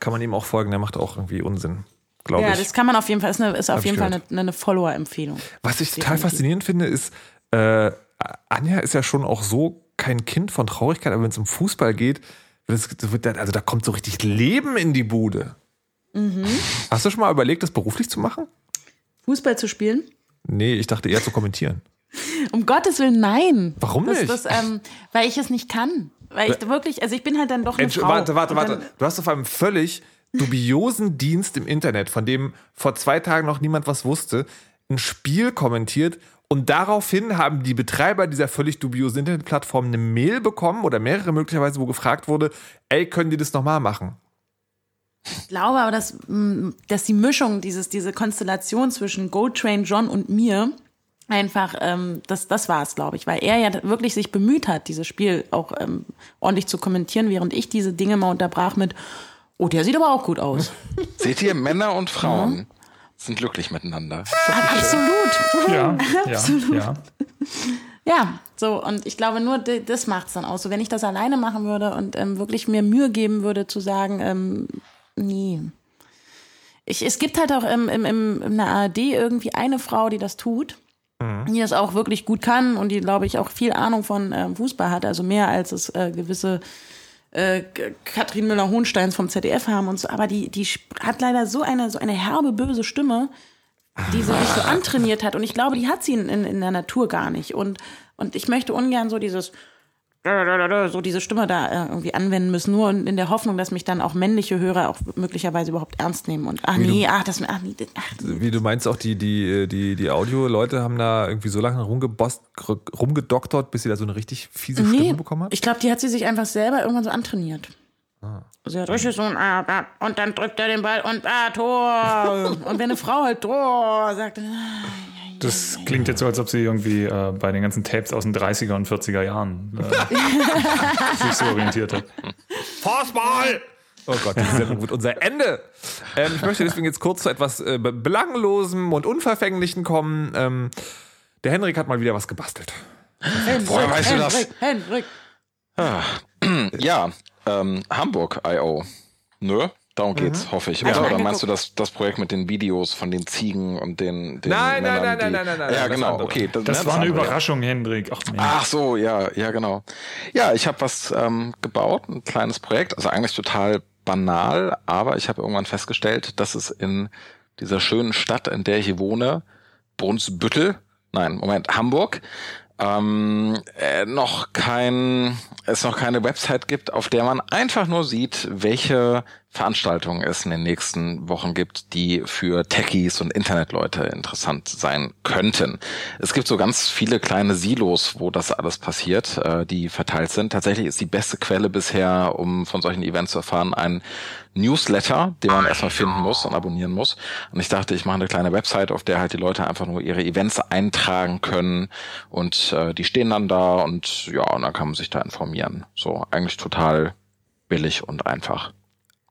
Kann man ihm auch folgen, der macht auch irgendwie Unsinn, glaube Ja, ich. das kann man auf jeden Fall, ist, eine, ist auf jeden ich Fall eine, eine Follower-Empfehlung. Was ich total Definitiv. faszinierend finde, ist, äh, Anja ist ja schon auch so kein Kind von Traurigkeit, aber wenn es um Fußball geht, wird es- wird also da kommt so richtig Leben in die Bude. Mhm. Hast du schon mal überlegt, das beruflich zu machen? Fußball zu spielen? Nee, ich dachte eher zu kommentieren. Um Gottes Willen, nein. Warum das, nicht? Das, ähm, weil ich es nicht kann. Weil ich wirklich, also ich bin halt dann doch eine Entsch Frau. warte, warte, warte. Du hast auf einem völlig dubiosen Dienst im Internet, von dem vor zwei Tagen noch niemand was wusste, ein Spiel kommentiert und daraufhin haben die Betreiber dieser völlig dubiosen Internetplattform eine Mail bekommen oder mehrere möglicherweise, wo gefragt wurde, ey, können die das nochmal machen? ich glaube aber, dass, mh, dass die Mischung, dieses, diese Konstellation zwischen Gold Train John und mir einfach, ähm, das, das war es, glaube ich, weil er ja wirklich sich bemüht hat, dieses Spiel auch ähm, ordentlich zu kommentieren, während ich diese Dinge mal unterbrach mit, oh, der sieht aber auch gut aus. Seht ihr, Männer und Frauen sind glücklich miteinander. Absolut. Ja, ja, ja. Ja, so, und ich glaube, nur das macht's dann aus. So, wenn ich das alleine machen würde und ähm, wirklich mir Mühe geben würde, zu sagen, ähm, nee. Ich, es gibt halt auch im, im, im, in der ARD irgendwie eine Frau, die das tut, die das auch wirklich gut kann und die, glaube ich, auch viel Ahnung von ähm, Fußball hat, also mehr als es äh, gewisse äh, Katrin Müller-Hohensteins vom ZDF haben und so. Aber die, die hat leider so eine, so eine herbe, böse Stimme, die sie sich so antrainiert hat. Und ich glaube, die hat sie in, in, in der Natur gar nicht. Und, und ich möchte ungern so dieses, so diese Stimme da äh, irgendwie anwenden müssen, nur in der Hoffnung, dass mich dann auch männliche Hörer auch möglicherweise überhaupt ernst nehmen. Und ach nee, ach, das, ach, nee, ach, Wie du meinst auch, die, die, die, die Audio-Leute haben da irgendwie so lange rumgebost, rumgedoktert, bis sie da so eine richtig fiese nee. Stimme bekommen hat? Ich glaube, die hat sie sich einfach selber irgendwann so antrainiert. Sie hat richtig so ein, ah, ah, und dann drückt er den Ball und ah, Tor. und wenn eine Frau halt Tor sagt, ah, Das klingt jetzt so, als ob sie irgendwie äh, bei den ganzen Tapes aus den 30er und 40er Jahren äh, sich so orientiert hat. Fußball! Oh Gott, diese Sendung wird unser Ende. Ähm, ich möchte deswegen jetzt kurz zu etwas äh, Be- Belanglosem und Unverfänglichem kommen. Ähm, der Henrik hat mal wieder was gebastelt. Henrik, Woher weißt du das? Henrik, Henrik. Ja, ähm, Hamburg I.O. Nö? Darum geht's, hoffe ich. Oder, oder meinst du das, das Projekt mit den Videos von den Ziegen und den, den Nein, nein, Männern, nein, die, nein, nein, nein, nein, Ja, das genau, andere. okay. Das ne, war eine andere. Überraschung, Hendrik. Ach. Ach so, ja, ja, genau. Ja, ich habe was ähm, gebaut, ein kleines Projekt, also eigentlich total banal, aber ich habe irgendwann festgestellt, dass es in dieser schönen Stadt, in der ich hier wohne, Brunsbüttel, nein, Moment, Hamburg, ähm, äh, noch kein, es noch keine Website gibt, auf der man einfach nur sieht, welche Veranstaltungen es in den nächsten Wochen gibt, die für Techies und Internetleute interessant sein könnten. Es gibt so ganz viele kleine Silos, wo das alles passiert, äh, die verteilt sind. Tatsächlich ist die beste Quelle bisher, um von solchen Events zu erfahren, ein Newsletter, den man erstmal finden muss und abonnieren muss. Und ich dachte, ich mache eine kleine Website, auf der halt die Leute einfach nur ihre Events eintragen können und äh, die stehen dann da und ja, und dann kann man sich da informieren. So eigentlich total billig und einfach.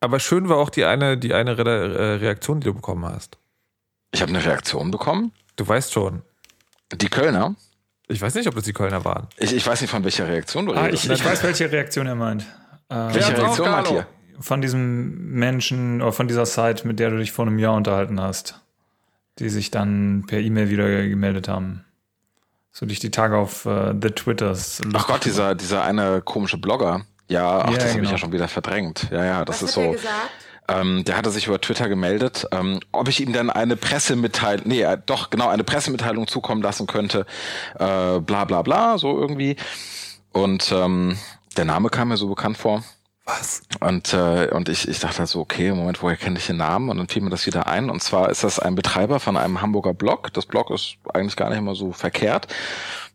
Aber schön war auch die eine, die eine Re äh, Reaktion, die du bekommen hast. Ich habe eine Reaktion bekommen. Du weißt schon. Die Kölner. Ich weiß nicht, ob das die Kölner waren. Ich, ich weiß nicht, von welcher Reaktion du Ah, redest. ich, ich weiß, welche Reaktion er meint. Äh, welche Reaktion meint ihr? von diesem Menschen oder von dieser Site, mit der du dich vor einem Jahr unterhalten hast, die sich dann per E-Mail wieder gemeldet haben. So dich die Tage auf äh, The Twitters. Ach Gott, dieser, dieser eine komische Blogger. Ja, ach, Ja, das habe ich genau. ja schon wieder verdrängt. Ja, ja, das ist hat er so. Ähm, der hatte sich über Twitter gemeldet, ähm, ob ich ihm denn eine Pressemitteilung, nee, äh, doch, genau, eine Pressemitteilung zukommen lassen könnte, äh, bla bla bla, so irgendwie. Und ähm, der Name kam mir so bekannt vor. Was? Und, äh, und ich, ich dachte so, okay, Moment, woher kenne ich den Namen? Und dann fiel mir das wieder ein. Und zwar ist das ein Betreiber von einem Hamburger Blog. Das Blog ist eigentlich gar nicht immer so verkehrt.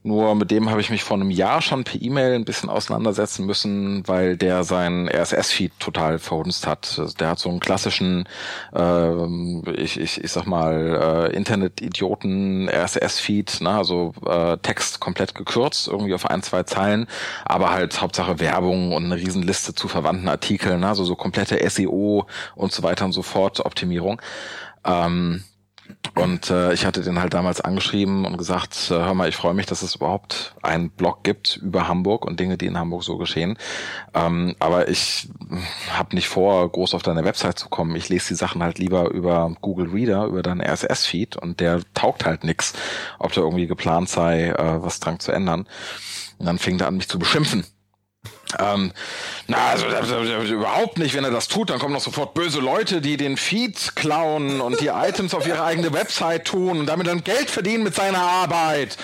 Nur mit dem habe ich mich vor einem Jahr schon per E-Mail ein bisschen auseinandersetzen müssen, weil der seinen RSS-Feed total verhunzt hat. Der hat so einen klassischen, ähm, ich, ich, ich sag mal, äh, Internet-Idioten RSS-Feed, ne? also äh, Text komplett gekürzt, irgendwie auf ein, zwei Zeilen, aber halt Hauptsache Werbung und eine Riesenliste zu verwandten Artikeln, ne? also so komplette SEO und so weiter und so fort Optimierung. Ähm, und äh, ich hatte den halt damals angeschrieben und gesagt, äh, hör mal, ich freue mich, dass es überhaupt einen Blog gibt über Hamburg und Dinge, die in Hamburg so geschehen. Ähm, aber ich habe nicht vor, groß auf deine Website zu kommen. Ich lese die Sachen halt lieber über Google Reader, über deinen RSS-Feed und der taugt halt nix, ob da irgendwie geplant sei, äh, was dran zu ändern. Und dann fing er an, mich zu beschimpfen. Ähm, na, also überhaupt nicht. Wenn er das tut, dann kommen noch sofort böse Leute, die den Feed klauen und die Items auf ihre eigene Website tun und damit dann Geld verdienen mit seiner Arbeit.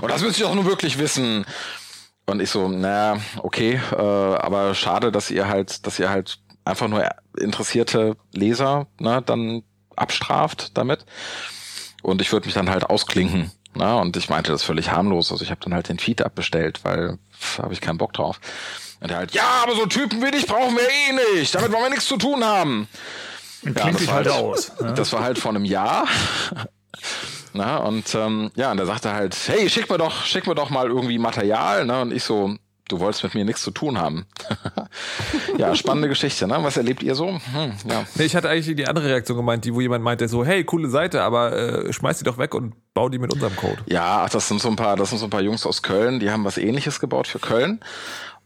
Und das müsst ihr doch nur wirklich wissen. Und ich so, na, okay, äh, aber schade, dass ihr halt, dass ihr halt einfach nur interessierte Leser, ne, dann abstraft damit. Und ich würde mich dann halt ausklinken. Na, und ich meinte das völlig harmlos. Also ich habe dann halt den Feed abbestellt, weil habe ich keinen Bock drauf. Und er halt, ja, aber so Typen wie dich brauchen wir eh nicht. Damit wollen wir nichts zu tun haben. Klingt das war halt halt- aus. Ne? Das war halt vor einem Jahr. Na, und ähm, ja, und er sagte halt, hey, schick mir doch, schick mir doch mal irgendwie Material, ne? Und ich so, du wolltest mit mir nichts zu tun haben. ja, spannende Geschichte, ne? Was erlebt ihr so? Hm, ja. Nee, ich hatte eigentlich die andere Reaktion gemeint, die, wo jemand meinte so, hey, coole Seite, aber äh, schmeiß die doch weg und bau die mit unserem Code. Ja, ach, das sind so ein paar, das sind so ein paar Jungs aus Köln, die haben was ähnliches gebaut für Köln.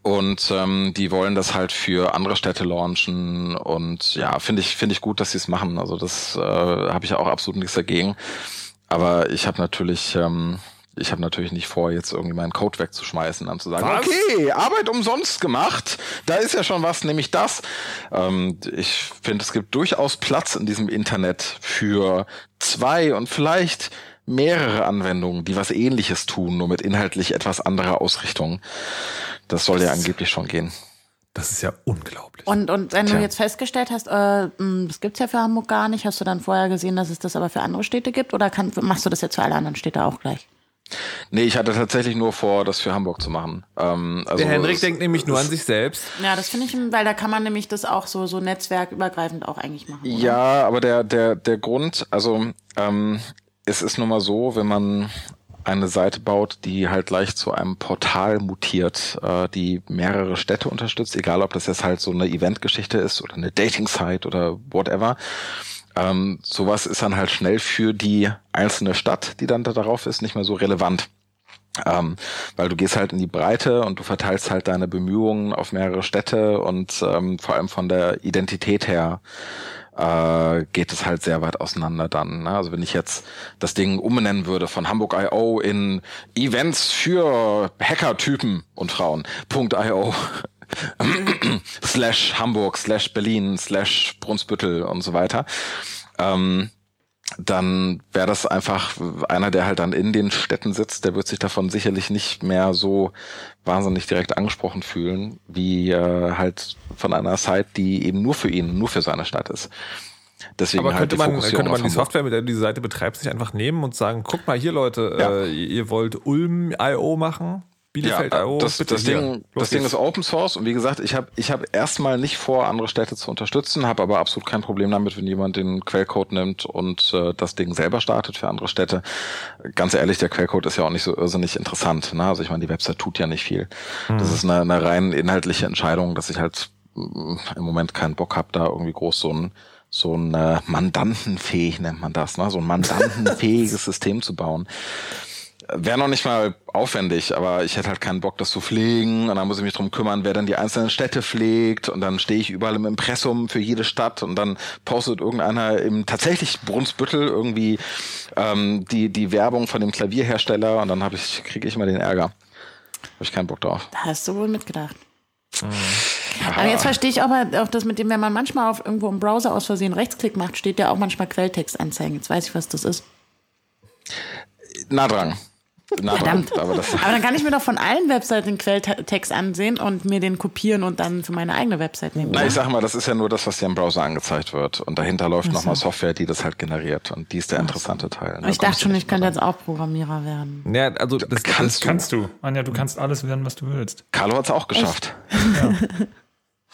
Und ähm, die wollen das halt für andere Städte launchen. Und ja, finde ich, finde ich gut, dass sie es machen. Also das äh, habe ich auch absolut nichts dagegen. Aber ich habe natürlich, ähm, ich habe natürlich nicht vor, jetzt irgendwie meinen Code wegzuschmeißen, dann zu sagen, Was? okay, Arbeit umsonst gemacht. Da ist ja schon was, nämlich das. Ähm, ich finde, es gibt durchaus Platz in diesem Internet für zwei und vielleicht mehrere Anwendungen, die was ähnliches tun, nur mit inhaltlich etwas anderer Ausrichtung. Das soll ja angeblich schon gehen. Das ist ja unglaublich. Und, und wenn Tja. du jetzt festgestellt hast, äh, mh, das gibt's ja für Hamburg gar nicht, hast du dann vorher gesehen, dass es das aber für andere Städte gibt oder kann, machst du das jetzt für alle anderen Städte auch gleich? Nee, ich hatte tatsächlich nur vor, das für Hamburg zu machen. Ähm, also Der Henrik es- denkt nämlich nur an sich selbst. Ja, das finde ich, weil da kann man nämlich das auch so, so netzwerkübergreifend auch eigentlich machen. Oder? Ja, aber der, der, der Grund, also ähm, es ist nun mal so, wenn man eine Seite baut, die halt gleich zu einem Portal mutiert, äh, die mehrere Städte unterstützt, egal ob das jetzt halt so eine Eventgeschichte ist oder eine Dating-Site oder whatever. Ähm, sowas ist dann halt schnell für die einzelne Stadt, die dann da darauf ist, nicht mehr so relevant. Ähm, weil du gehst halt in die Breite und du verteilst halt deine Bemühungen auf mehrere Städte und ähm, vor allem von der Identität her äh, geht es halt sehr weit auseinander dann. Ne? Also wenn ich jetzt das Ding umbenennen würde von Hamburg.io in Events für Hacker-Typen und Frauen. .io slash Hamburg, slash Berlin, slash Brunsbüttel und so weiter. Ähm, dann wäre das einfach einer, der halt dann in den Städten sitzt, der wird sich davon sicherlich nicht mehr so wahnsinnig direkt angesprochen fühlen, wie äh, halt von einer Site, die eben nur für ihn, nur für seine Stadt ist. Deswegen Aber halt könnte, man, könnte man die Software, mit der du diese Seite betreibst, sich einfach nehmen und sagen, guck mal hier Leute, ja. äh, ihr wollt Ulm.io machen? Bielefeld ja, IO, das, das Ding, das Ding ist Open Source und wie gesagt, ich habe ich hab erstmal nicht vor, andere Städte zu unterstützen, habe aber absolut kein Problem damit, wenn jemand den Quellcode nimmt und äh, das Ding selber startet für andere Städte. Ganz ehrlich, der Quellcode ist ja auch nicht so irrsinnig interessant. Ne? Also ich meine, die Website tut ja nicht viel. Mhm. Das ist eine, eine rein inhaltliche Entscheidung, dass ich halt mm, im Moment keinen Bock habe, da irgendwie groß so ein so ein äh, mandantenfähig nennt man das, ne? so ein mandantenfähiges System zu bauen. Wäre noch nicht mal aufwendig, aber ich hätte halt keinen Bock, das zu pflegen. Und dann muss ich mich drum kümmern, wer dann die einzelnen Städte pflegt. Und dann stehe ich überall im Impressum für jede Stadt und dann postet irgendeiner im tatsächlich Brunsbüttel irgendwie ähm, die, die Werbung von dem Klavierhersteller und dann habe ich, kriege ich immer den Ärger. Habe ich keinen Bock drauf. Da hast du wohl mitgedacht. Mhm. Aber jetzt verstehe ich aber auch das mit dem, wenn man manchmal auf irgendwo im Browser aus Versehen Rechtsklick macht, steht ja auch manchmal Quelltext anzeigen. Jetzt weiß ich, was das ist. Nah dran. Na, Verdammt. aber, aber, dann kann ich mir doch von allen Webseiten den Quelltext ansehen und mir den kopieren und dann für meine eigene Website nehmen. Na, ich sag mal, das ist ja nur das, was dir im Browser angezeigt wird. Und dahinter läuft so. nochmal Software, die das halt generiert. Und die ist der interessante Teil. Ich dachte schon, ich könnte jetzt auch Programmierer werden. Ja, also das, kannst, das du. kannst du. Anja, du kannst alles werden, was du willst. Carlo hat es auch geschafft. Ja.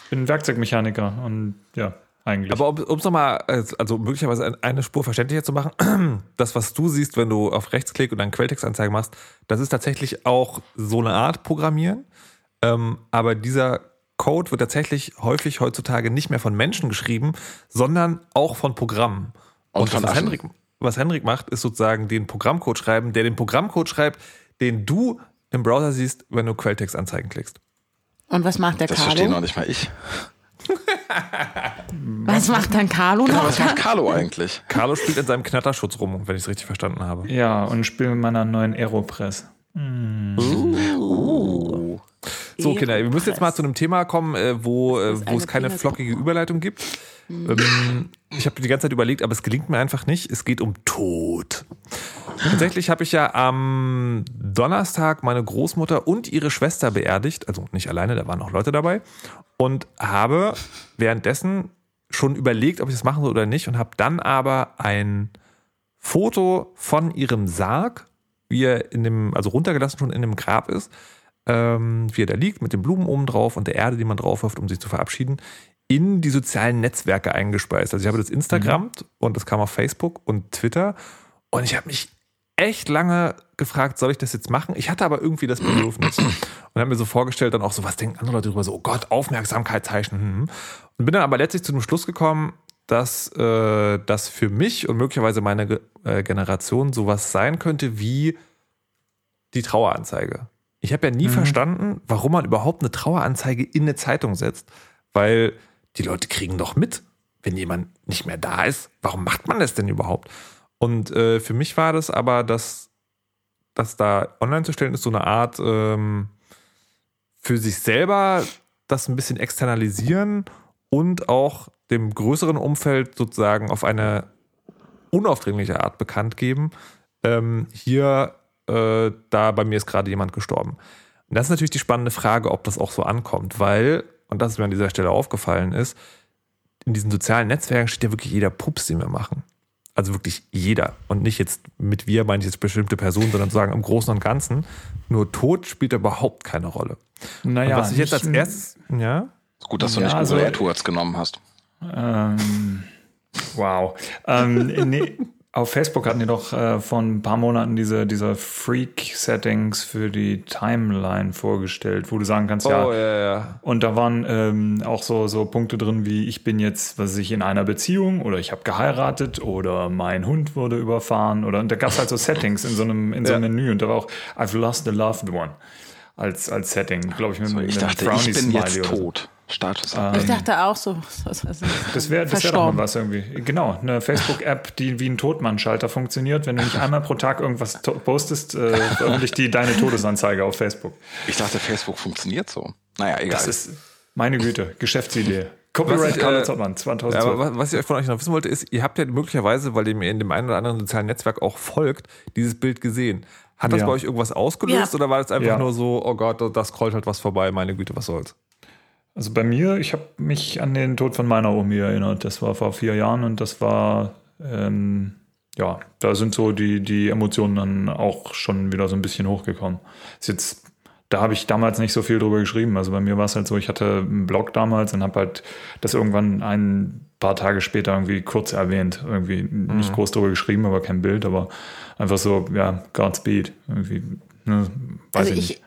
Ich bin Werkzeugmechaniker und ja eigentlich. Aber um es nochmal, also möglicherweise eine Spur verständlicher zu machen, das, was du siehst, wenn du auf Rechtsklick und dann Quelltextanzeige machst, das ist tatsächlich auch so eine Art Programmieren. Ähm, aber dieser Code wird tatsächlich häufig heutzutage nicht mehr von Menschen geschrieben, sondern auch von Programmen. Und, und von was, Henrik, was Henrik macht, ist sozusagen den Programmcode schreiben, der den Programmcode schreibt, den du im Browser siehst, wenn du Quelltextanzeigen klickst. Und was macht der Das Carlo? verstehe noch nicht mal ich. was macht dann Carlo genau, noch? Was macht Carlo eigentlich? Carlo spielt in seinem Knatterschutz rum, wenn ich es richtig verstanden habe. Ja, und spielt mit meiner neuen Aeropress. Mm. Uh. So, Kinder, wir müssen jetzt mal zu einem Thema kommen, äh, wo, äh, wo es keine flockige Überleitung gibt. Ähm, ich habe die ganze Zeit überlegt, aber es gelingt mir einfach nicht. Es geht um Tod. Tatsächlich habe ich ja am Donnerstag meine Großmutter und ihre Schwester beerdigt. Also nicht alleine, da waren auch Leute dabei. Und habe währenddessen schon überlegt, ob ich das machen soll oder nicht. Und habe dann aber ein Foto von ihrem Sarg, wie er in dem, also runtergelassen schon in dem Grab ist, ähm, wie er da liegt, mit den Blumen oben drauf und der Erde, die man drauf wirft, um sich zu verabschieden, in die sozialen Netzwerke eingespeist. Also ich habe das Instagram mhm. und das kam auf Facebook und Twitter. Und ich habe mich echt lange gefragt, soll ich das jetzt machen? Ich hatte aber irgendwie das Bedürfnis. Und habe mir so vorgestellt, dann auch so, was denken andere Leute darüber? So, oh Gott, Aufmerksamkeit zeichnen. Hm. Und bin dann aber letztlich zu dem Schluss gekommen, dass äh, das für mich und möglicherweise meine äh, Generation sowas sein könnte wie die Traueranzeige. Ich habe ja nie mhm. verstanden, warum man überhaupt eine Traueranzeige in eine Zeitung setzt. Weil die Leute kriegen doch mit, wenn jemand nicht mehr da ist. Warum macht man das denn überhaupt? Und äh, für mich war das aber, dass das da online zu stellen ist, so eine Art ähm, für sich selber das ein bisschen externalisieren und auch dem größeren Umfeld sozusagen auf eine unaufdringliche Art bekannt geben. Ähm, hier, äh, da bei mir ist gerade jemand gestorben. Und das ist natürlich die spannende Frage, ob das auch so ankommt, weil und das ist mir an dieser Stelle aufgefallen ist, in diesen sozialen Netzwerken steht ja wirklich jeder Pups, den wir machen. Also wirklich jeder. Und nicht jetzt mit wir, meine ich jetzt bestimmte Personen, sondern sagen im Großen und Ganzen. Nur Tod spielt überhaupt keine Rolle. Naja, und was ich jetzt als erstes, ja? Gut, dass du ja, nicht Google also, AdWords genommen hast. Ähm, wow. ähm, nee, auf Facebook hatten die doch äh, vor ein paar Monaten diese, diese Freak-Settings für die Timeline vorgestellt, wo du sagen kannst, ja. Oh, ja, ja. Und da waren ähm, auch so, so Punkte drin wie, ich bin jetzt, was weiß ich, in einer Beziehung oder ich habe geheiratet oder mein Hund wurde überfahren oder und da gab es halt so Settings in so einem, in so einem ja. Menü und da war auch, I've lost a loved one als, als Setting, glaube ich, mit, so, mit ich dachte, ich bin jetzt tot. Status ähm, Ich dachte auch so. Das wäre das wär doch mal was irgendwie. Genau, eine Facebook-App, die wie ein Todmannschalter funktioniert. Wenn du nicht einmal pro Tag irgendwas postest, äh, veröffentlicht die deine Todesanzeige auf Facebook. Ich dachte, Facebook funktioniert so. Naja, egal. Das ist meine Güte, Geschäftsidee. Copyright Carlo äh, Zottmann, Ja, 2012. aber was- ich euch von euch noch wissen wollte, ist, ihr habt ja möglicherweise, weil ihr mir in dem einen oder anderen sozialen Netzwerk auch folgt, dieses Bild gesehen. Hat das Ja. bei euch irgendwas ausgelöst Ja. oder war das einfach Ja. nur so, oh Gott, da scrollt halt was vorbei, meine Güte, was soll's? Also bei mir, ich habe mich an den Tod von meiner Omi erinnert. Das war vor vier Jahren und das war, ähm, ja, da sind so die, die Emotionen dann auch schon wieder so ein bisschen hochgekommen. Ist jetzt, da habe ich damals nicht so viel drüber geschrieben. Also bei mir war es halt so, ich hatte einen Blog damals und habe halt das irgendwann ein paar Tage später irgendwie kurz erwähnt. Irgendwie nicht groß drüber geschrieben, aber kein Bild, aber einfach so, ja, Godspeed. Irgendwie, ne, weiß Also ich ich, nicht.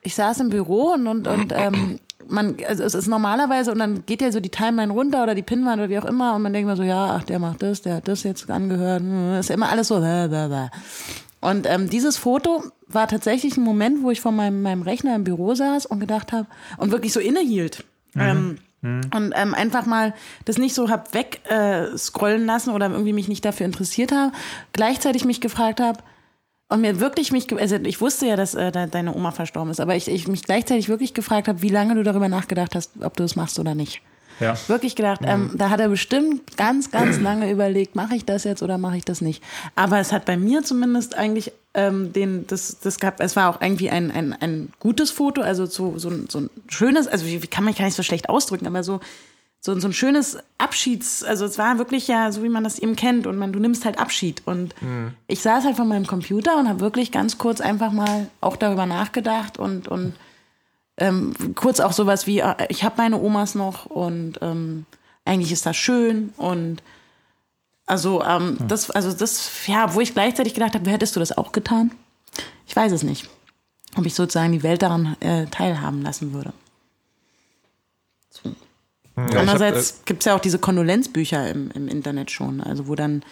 ich saß im Büro und, und, und ähm, man, also es ist normalerweise, und dann geht ja so die Timeline runter oder die Pinwand oder wie auch immer und man denkt mal so, ja, ach, der macht das, der hat das jetzt angehört, hm, ist ja immer alles so. Und ähm, dieses Foto war tatsächlich ein Moment, wo ich vor meinem, meinem Rechner im Büro saß und gedacht habe und wirklich so innehielt. Ähm, Und ähm, einfach mal das nicht so hab weg äh, scrollen lassen oder irgendwie mich nicht dafür interessiert habe. Gleichzeitig mich gefragt habe, und mir wirklich mich, also ich wusste ja, dass äh, de- deine Oma verstorben ist, aber ich, ich mich gleichzeitig wirklich gefragt habe, wie lange du darüber nachgedacht hast, ob du es machst oder nicht. Ja. Wirklich gedacht, ähm, da hat er bestimmt ganz, ganz lange überlegt, mache ich das jetzt oder mache ich das nicht. Aber es hat bei mir zumindest eigentlich ähm, den, das, das gab, es war auch irgendwie ein, ein, ein gutes Foto, also so, so, ein- so ein schönes, also wie, wie kann man kann ich so schlecht ausdrücken, aber so, so, so ein schönes Abschieds, also es war wirklich ja so, wie man das eben kennt und man, du nimmst halt Abschied. Und ich saß halt vor meinem Computer und habe wirklich ganz kurz einfach mal auch darüber nachgedacht und, und ähm, kurz auch sowas wie, äh, ich habe meine Omas noch und ähm, eigentlich ist das schön und also ähm, das, also das, ja, wo ich gleichzeitig gedacht habe, hättest du das auch getan? Ich weiß es nicht. Ob ich sozusagen die Welt daran äh, teilhaben lassen würde. Ja, hab, Andererseits gibt es ja auch diese Kondolenzbücher im, im Internet schon, also wo dann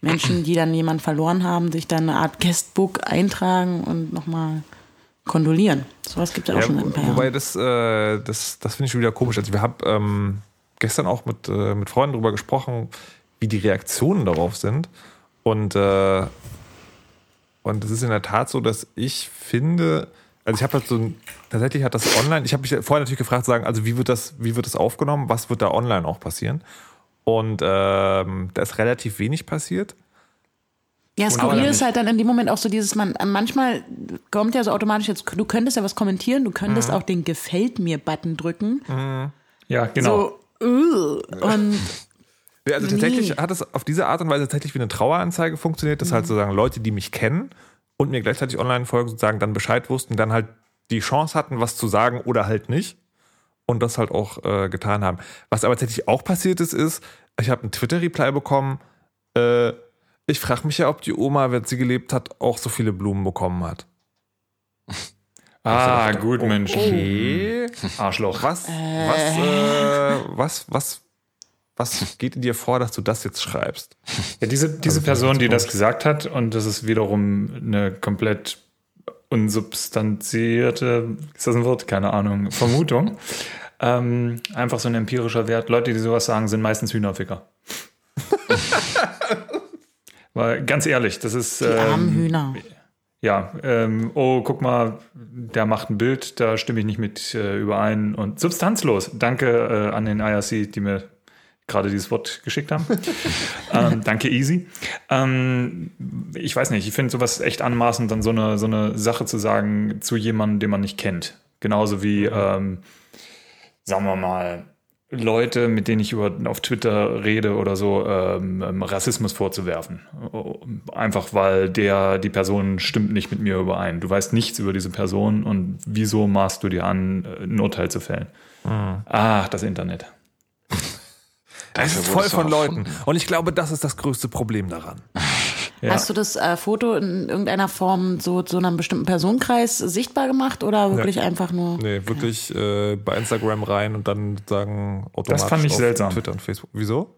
Menschen, die dann jemanden verloren haben, sich dann eine Art Guestbook eintragen und nochmal kondolieren. Sowas gibt es ja auch schon seit ein paar wobei das, äh, das, das finde ich schon wieder komisch. Also wir haben ähm, gestern auch mit, äh, mit Freunden darüber gesprochen, wie die Reaktionen darauf sind. Und, äh, und es ist in der Tat so, dass ich finde, also ich habe halt so ein, tatsächlich hat das online, ich habe mich vorher natürlich gefragt, sagen, also wie wird das, wie wird das aufgenommen, was wird da online auch passieren? Und ähm, da ist relativ wenig passiert. Ja, skurril ist halt dann in dem Moment auch so dieses, man, manchmal kommt ja so automatisch jetzt, du könntest ja was kommentieren, du könntest auch den Gefällt mir-Button drücken. Ja, genau. So, uh, und Ja, also Nee. tatsächlich hat es auf diese Art und Weise tatsächlich wie eine Traueranzeige funktioniert, dass halt sozusagen Leute, die mich kennen und mir gleichzeitig online folgen, sozusagen dann Bescheid wussten, dann halt die Chance hatten, was zu sagen oder halt nicht und das halt auch äh, getan haben. Was aber tatsächlich auch passiert ist, ist, ich habe einen Twitter-Reply bekommen, äh, ich frage mich ja, ob die Oma, wenn sie gelebt hat, auch so viele Blumen bekommen hat. Ah, gut, Mensch. Okay. Arschloch. Was, was, äh, was, was, was geht in dir vor, dass du das jetzt schreibst? Ja, diese, diese Also, Person, die das gesagt hat, und das ist wiederum eine komplett unsubstanzierte, ist das ein Wort? Keine Ahnung, Vermutung. ähm, einfach so ein empirischer Wert. Leute, die sowas sagen, sind meistens Hühnerficker. Weil, ganz ehrlich, das ist. die armen ähm, Hühner. ja, ähm, oh, guck mal, der macht ein Bild, da stimme ich nicht mit äh, überein. Und substanzlos. Danke äh, an den IRC, die mir gerade dieses Wort geschickt haben. ähm, danke, Easy. Ähm, ich weiß nicht, ich finde sowas echt anmaßend, dann so eine, so eine Sache zu sagen zu jemandem, den man nicht kennt. Genauso wie, ähm, sagen wir mal, Leute, mit denen ich über, auf Twitter rede oder so, ähm, ähm, Rassismus vorzuwerfen. Einfach weil der, die Person stimmt nicht mit mir überein. Du weißt nichts über diese Person und wieso maßt du dir an, äh, ein Urteil zu fällen? Ach, das Internet. Es ist voll von Leuten. Und ich glaube, das ist das größte Problem daran. Ja. Hast du das äh, Foto in irgendeiner Form so zu einem bestimmten Personenkreis sichtbar gemacht oder wirklich einfach nur? Nee, wirklich äh, bei Instagram rein und dann sagen automatisch fand ich auf seltsam. Twitter und Facebook. Wieso?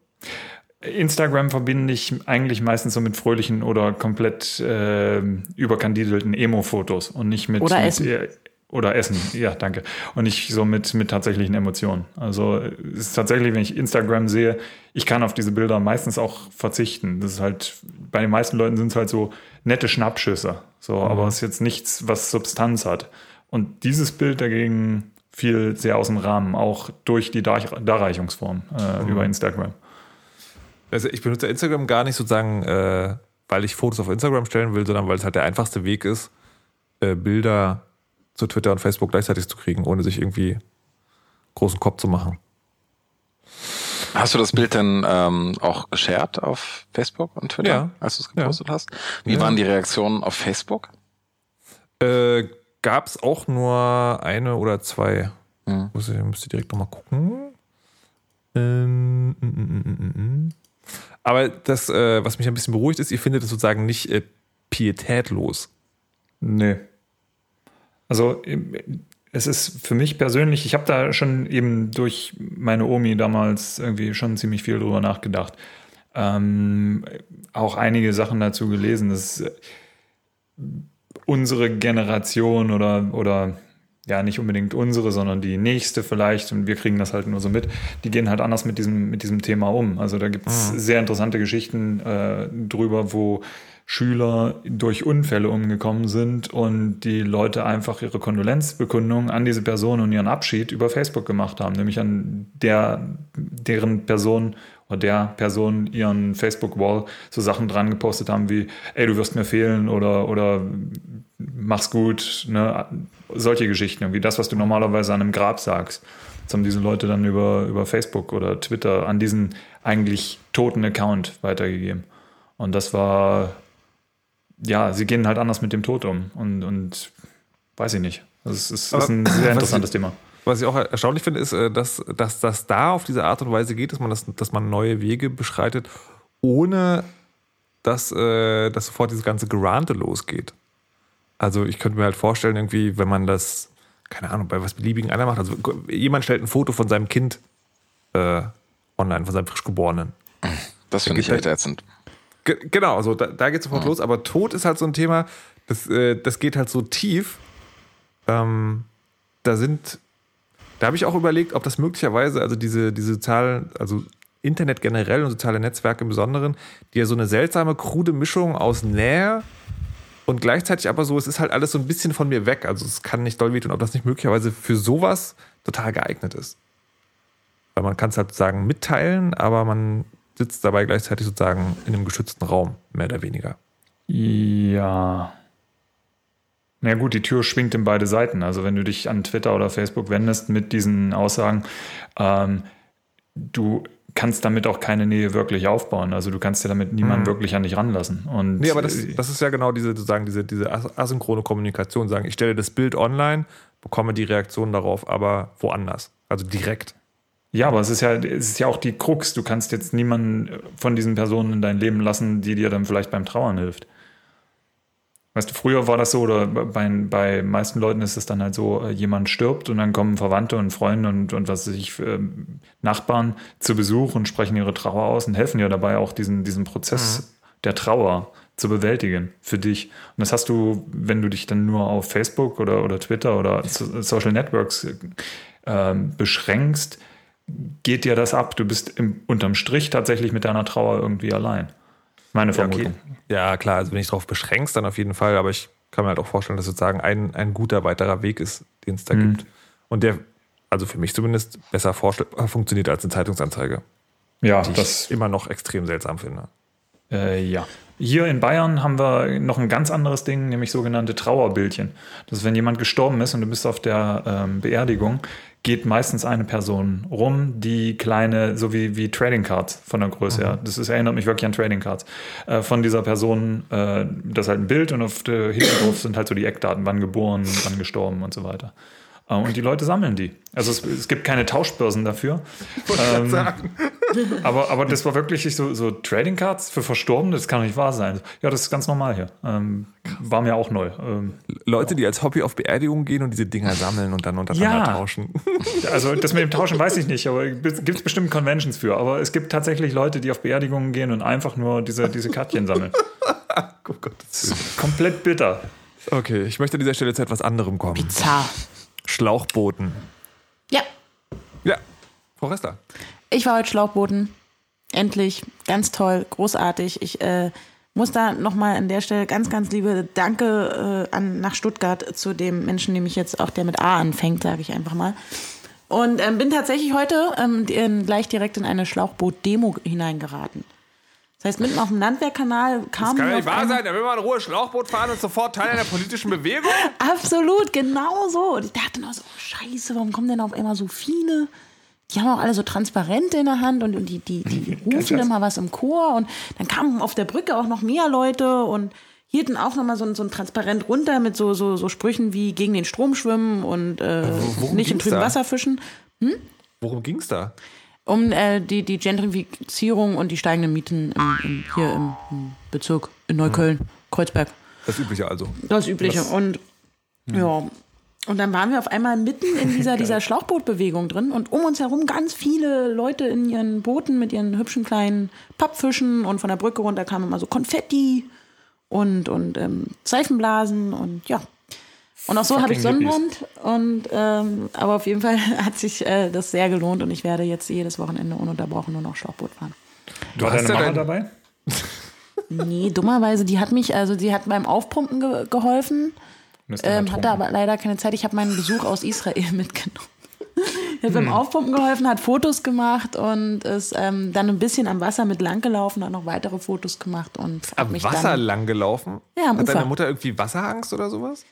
Instagram verbinde ich eigentlich meistens so mit fröhlichen oder komplett äh, überkandidelten Emo-Fotos und nicht mit Oder mit, Essen. äh, oder Essen, ja, danke. Und nicht so mit, mit tatsächlichen Emotionen. Also es ist tatsächlich, wenn ich Instagram sehe, ich kann auf diese Bilder meistens auch verzichten. Das ist halt, bei den meisten Leuten sind es halt so nette Schnappschüsse. So, aber es ist jetzt nichts, was Substanz hat. Und dieses Bild dagegen viel sehr aus dem Rahmen, auch durch die Dar Darreichungsform äh, über Instagram. Also ich benutze Instagram gar nicht sozusagen, äh, weil ich Fotos auf Instagram stellen will, sondern weil es halt der einfachste Weg ist, äh, Bilder zu Twitter und Facebook gleichzeitig zu kriegen, ohne sich irgendwie großen Kopf zu machen. Hast du das Bild denn ähm, auch geshared auf Facebook und Twitter, Ja. als du es gepostet hast? Wie Ja. waren die Reaktionen auf Facebook? Äh, Gab es auch nur eine oder zwei. Mhm. Muss ich, müsste direkt nochmal gucken. Ähm, mm, mm, mm. Aber das, äh, was mich ein bisschen beruhigt ist, ihr findet es sozusagen nicht äh, pietätlos. Nee. Also ähm, es ist für mich persönlich, ich habe da schon eben durch meine Omi damals irgendwie schon ziemlich viel drüber nachgedacht. Ähm, auch einige Sachen dazu gelesen, dass äh, unsere Generation oder, oder ja, nicht unbedingt unsere, sondern die nächste vielleicht, und wir kriegen das halt nur so mit, die gehen halt anders mit diesem, mit diesem Thema um. Also da gibt es sehr interessante Geschichten äh, drüber, wo Schüler durch Unfälle umgekommen sind und die Leute einfach ihre Kondolenzbekundung an diese Person und ihren Abschied über Facebook gemacht haben, nämlich an der, deren Person oder der Person ihren Facebook-Wall so Sachen dran gepostet haben wie, ey, du wirst mir fehlen oder, oder mach's gut, ne? solche Geschichten, irgendwie das, was du normalerweise an einem Grab sagst. Das haben diese Leute dann über, über Facebook oder Twitter an diesen eigentlich toten Account weitergegeben. Und das war, ja, sie gehen halt anders mit dem Tod um. Und, und weiß ich nicht. Das ist, ist, ein sehr was interessantes ich- Thema. Was ich auch erstaunlich finde, ist, äh, dass, dass das da auf diese Art und Weise geht, dass man, das, dass man neue Wege beschreitet, ohne dass, äh, dass sofort dieses ganze Gerante losgeht. Also ich könnte mir halt vorstellen, irgendwie, wenn man das, keine Ahnung, bei was beliebigen einer macht, also jemand stellt ein Foto von seinem Kind äh, online, von seinem Frischgeborenen. Das finde ich echt ätzend. Ge genau, also da, da geht es sofort los, aber Tod ist halt so ein Thema, das, äh, das geht halt so tief. Ähm, da sind, da habe ich auch überlegt, ob das möglicherweise, also diese, diese sozialen, also Internet generell und soziale Netzwerke im Besonderen, die ja so eine seltsame, krude Mischung aus Nähe und gleichzeitig aber so, es ist halt alles so ein bisschen von mir weg. Also es kann nicht doll wehtun, ob das nicht möglicherweise für sowas total geeignet ist. Weil man kann es halt sozusagen mitteilen, aber man sitzt dabei gleichzeitig sozusagen in einem geschützten Raum, mehr oder weniger. Ja. Na gut, die Tür schwingt in beide Seiten. Also wenn du dich an Twitter oder Facebook wendest mit diesen Aussagen, ähm, du kannst damit auch keine Nähe wirklich aufbauen. Also du kannst ja damit niemanden wirklich an dich ranlassen. Und Nee, aber das, äh, das ist ja genau diese, sozusagen diese, diese as- asynchrone Kommunikation. Sagen, ich stelle das Bild online, bekomme die Reaktion darauf, aber woanders. Also direkt. Ja, aber es ist ja, es ist ja auch die Krux. Du kannst jetzt niemanden von diesen Personen in dein Leben lassen, die dir dann vielleicht beim Trauern hilft. Weißt du, früher war das so, oder bei, bei meisten Leuten ist es dann halt so, äh, jemand stirbt und dann kommen Verwandte und Freunde und, und was weiß ich, ähm, Nachbarn zu Besuch und sprechen ihre Trauer aus und helfen dir dabei auch diesen, diesen Prozess der Trauer zu bewältigen für dich. Und das hast du, wenn du dich dann nur auf Facebook oder, oder Twitter oder so, Social Networks ähm, beschränkst, geht dir das ab. Du bist im, unterm Strich tatsächlich mit deiner Trauer irgendwie allein. Meine Vermutung. Ja, klar, also wenn ich darauf beschränkst, dann auf jeden Fall, aber ich kann mir halt auch vorstellen, dass sozusagen ein, ein guter weiterer Weg ist, den es da Mhm. gibt. Und der, also für mich zumindest, besser vorstell- funktioniert als eine Zeitungsanzeige. Ja, Die das ich immer noch extrem seltsam finde. Äh, ja. Hier in Bayern haben wir noch ein ganz anderes Ding, nämlich sogenannte Trauerbildchen. Das ist, wenn jemand gestorben ist und du bist auf der ähm, Beerdigung, geht meistens eine Person rum, die kleine, so wie, wie Trading Cards von der Größe her. Das ist, erinnert mich wirklich an Trading Cards. Äh, von dieser Person, äh, das ist halt ein Bild und auf der Hintergrund sind halt so die Eckdaten, wann geboren, wann gestorben und so weiter. Äh, Und die Leute sammeln die. Also es, es gibt keine Tauschbörsen dafür. Ähm, aber, aber das war wirklich so, so Trading Cards für Verstorbene, das kann doch nicht wahr sein. Ja, das ist ganz normal hier. Ähm, war mir auch neu. Ähm, Leute, die als Hobby auf Beerdigungen gehen und diese Dinger sammeln und dann untereinander Ja. tauschen. also das mit dem Tauschen weiß ich nicht, aber gibt es bestimmt Conventions für. Aber es gibt tatsächlich Leute, die auf Beerdigungen gehen und einfach nur diese, diese Kärtchen sammeln. Oh Gottes Willen. Komplett bitter. Okay, ich möchte an dieser Stelle zu etwas anderem kommen. Bizarr. Schlauchbooten. Ja, Ja, Frau Rester. ich war heute Schlauchbooten. Endlich. Ganz toll. Großartig. Ich äh, muss da nochmal an der Stelle ganz, ganz liebe Danke äh, an, nach Stuttgart zu dem Menschen, nämlich jetzt auch der mit A anfängt, sage ich einfach mal. Und ähm, bin tatsächlich heute ähm, in, gleich direkt in eine Schlauchboot-Demo hineingeraten. Das heißt, mitten auf dem Landwehrkanal kam. Das kann ja nicht wahr sein, da will man in Ruhe Schlauchboot fahren und sofort Teil einer politischen Bewegung. Absolut, genau so. Und ich dachte noch so, oh, scheiße, warum kommen denn auf einmal so viele? Die haben auch alle so Transparente in der Hand und, und die, die, die rufen immer was im Chor. Und dann kamen auf der Brücke auch noch mehr Leute und hielten auch nochmal so, ein- so ein Transparent runter mit so, so, so Sprüchen wie gegen den Strom schwimmen und äh, worum nicht im trüben da? Wasser fischen. Worum ging's da? Um äh, die, die Gentrifizierung und die steigenden Mieten im, im, hier im, im Bezirk in Neukölln, Kreuzberg. Das Übliche also. Das Übliche. Und ja. Und dann waren wir auf einmal mitten in dieser, dieser Schlauchbootbewegung drin und um uns herum ganz viele Leute in ihren Booten mit ihren hübschen kleinen Pappfischen und von der Brücke runter kam immer so Konfetti und, und ähm, Seifenblasen und ja. Und auch so habe ich Sonnenbrand. Und ähm, aber auf jeden Fall hat sich äh, das sehr gelohnt und ich werde jetzt jedes Wochenende ununterbrochen nur noch Schlauchboot fahren. Du hast deine ja Mama dein- dabei? Nee, dummerweise, die hat mich, also die hat beim Aufpumpen ge geholfen. Ähm, hatte aber leider keine Zeit. Ich habe meinen Besuch aus Israel mitgenommen. Er hat beim Aufpumpen geholfen, hat Fotos gemacht und ist ähm, dann ein bisschen am Wasser mit lang gelaufen, hat noch weitere Fotos gemacht und hat Am mich Wasser dann. lang gelaufen? Ja, am Hat deine Ufer. Mutter irgendwie Wasserangst oder sowas?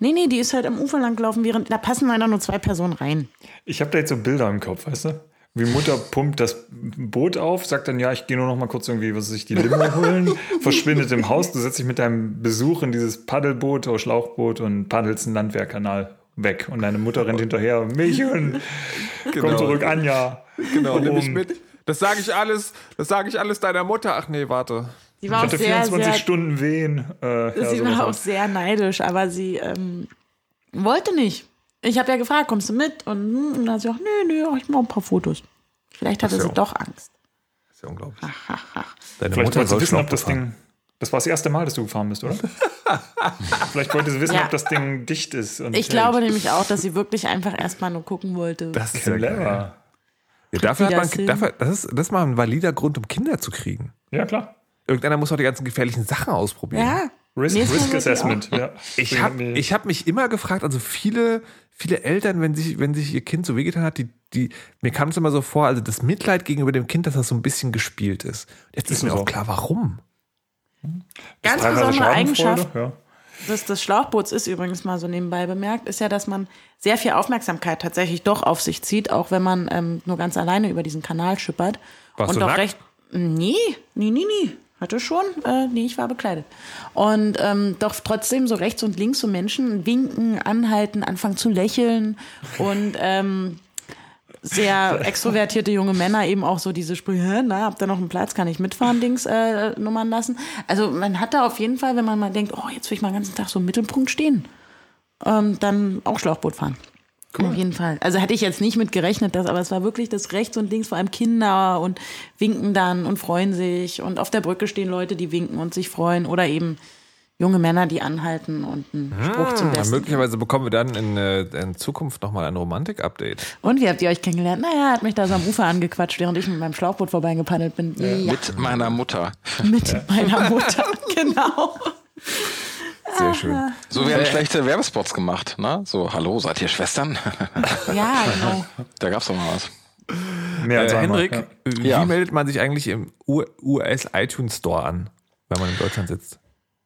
Nee, nee, die ist halt am Ufer lang gelaufen, während da passen leider nur zwei Personen rein. Ich habe da jetzt so Bilder im Kopf, weißt du? Wie Mutter pumpt das Boot auf, sagt dann, ja, ich gehe nur noch mal kurz irgendwie, was weiß ich, die Limo holen, verschwindet im Haus, du setzt dich mit deinem Besuch in dieses Paddelboot oder Schlauchboot und paddelst einen Landwehrkanal weg. Und deine Mutter rennt hinterher, mich und komm zurück, Anja. Genau, nimm mich mit. Das sage ich alles, das sage ich alles deiner Mutter. Ach nee, warte. Sie Ich war auch hatte sehr, 24 sehr, Stunden Wehen. Äh, ja, sie sowas war auch sehr neidisch, aber sie ähm, wollte nicht. Ich habe ja gefragt, kommst du mit? Und, hm, und dann hat sie gesagt, nee, nee, ich mache ein paar Fotos. Vielleicht hatte ja sie auch- doch Angst. Das ist ja unglaublich. Ach, ach, ach. Deine Vielleicht wollte sie wissen, ob das. Ding. Das war das erste Mal, dass du gefahren bist, oder? Vielleicht wollte sie wissen, Ja. ob das Ding dicht ist. Und Ich hält. glaube nämlich auch, dass sie wirklich einfach erstmal nur gucken wollte. Das ist ja. Clever. Ja, dafür hat man, dafür, das, ist, das ist mal ein valider Grund, um Kinder zu kriegen. Ja, klar. Irgendeiner muss auch die ganzen gefährlichen Sachen ausprobieren. ja. Risk, Risk Assessment. Ja. Ich habe ich hab mich immer gefragt, also viele, viele Eltern, wenn sich, wenn sich ihr Kind so wehgetan hat, die, die, mir kam es immer so vor, also das Mitleid gegenüber dem Kind, dass das so ein bisschen gespielt ist. Jetzt ist, Ist mir so. auch klar, warum. Ganz teilweise besondere Eigenschaft Ja. des, des Schlauchboots ist übrigens mal so nebenbei bemerkt, ist ja, dass man sehr viel Aufmerksamkeit tatsächlich doch auf sich zieht, auch wenn man ähm, nur ganz alleine über diesen Kanal schippert. Warst und du doch nackt? recht. Nee, nee, nee, nee. Hatte schon. Äh, nee, ich war bekleidet. Und ähm, doch trotzdem so rechts und links so Menschen winken, anhalten, anfangen zu lächeln und ähm, sehr extrovertierte junge Männer eben auch so diese Sprüche, "Hä, na, habt ihr noch einen Platz, kann ich mitfahren, Dings äh, nummern lassen. Also man hat da auf jeden Fall, wenn man mal denkt, oh, jetzt will ich mal den ganzen Tag so im Mittelpunkt stehen, ähm, dann auch Schlauchboot fahren. Auf jeden Fall. Also hätte ich jetzt nicht mit gerechnet, dass, aber es war wirklich das rechts und links, vor allem Kinder und winken dann und freuen sich. Und auf der Brücke stehen Leute, die winken und sich freuen. Oder eben junge Männer, die anhalten und einen Spruch zum Ja, Besten. möglicherweise bekommen wir dann in, äh, in Zukunft nochmal ein Romantik-Update. Und wie habt ihr euch kennengelernt? Naja, er hat mich da so am Ufer angequatscht, während ich mit meinem Schlauchboot vorbeigepaddelt bin. Ja, Mit meiner Mutter. mit meiner Mutter, genau. Sehr schön. So werden schlechte Werbespots gemacht, ne? So, hallo, seid ihr Schwestern? Ja, genau. da gab's doch mal was. Mehr als Äh, Henrik, ja. wie Ja. meldet man sich eigentlich im US iTunes Store an, wenn man in Deutschland sitzt?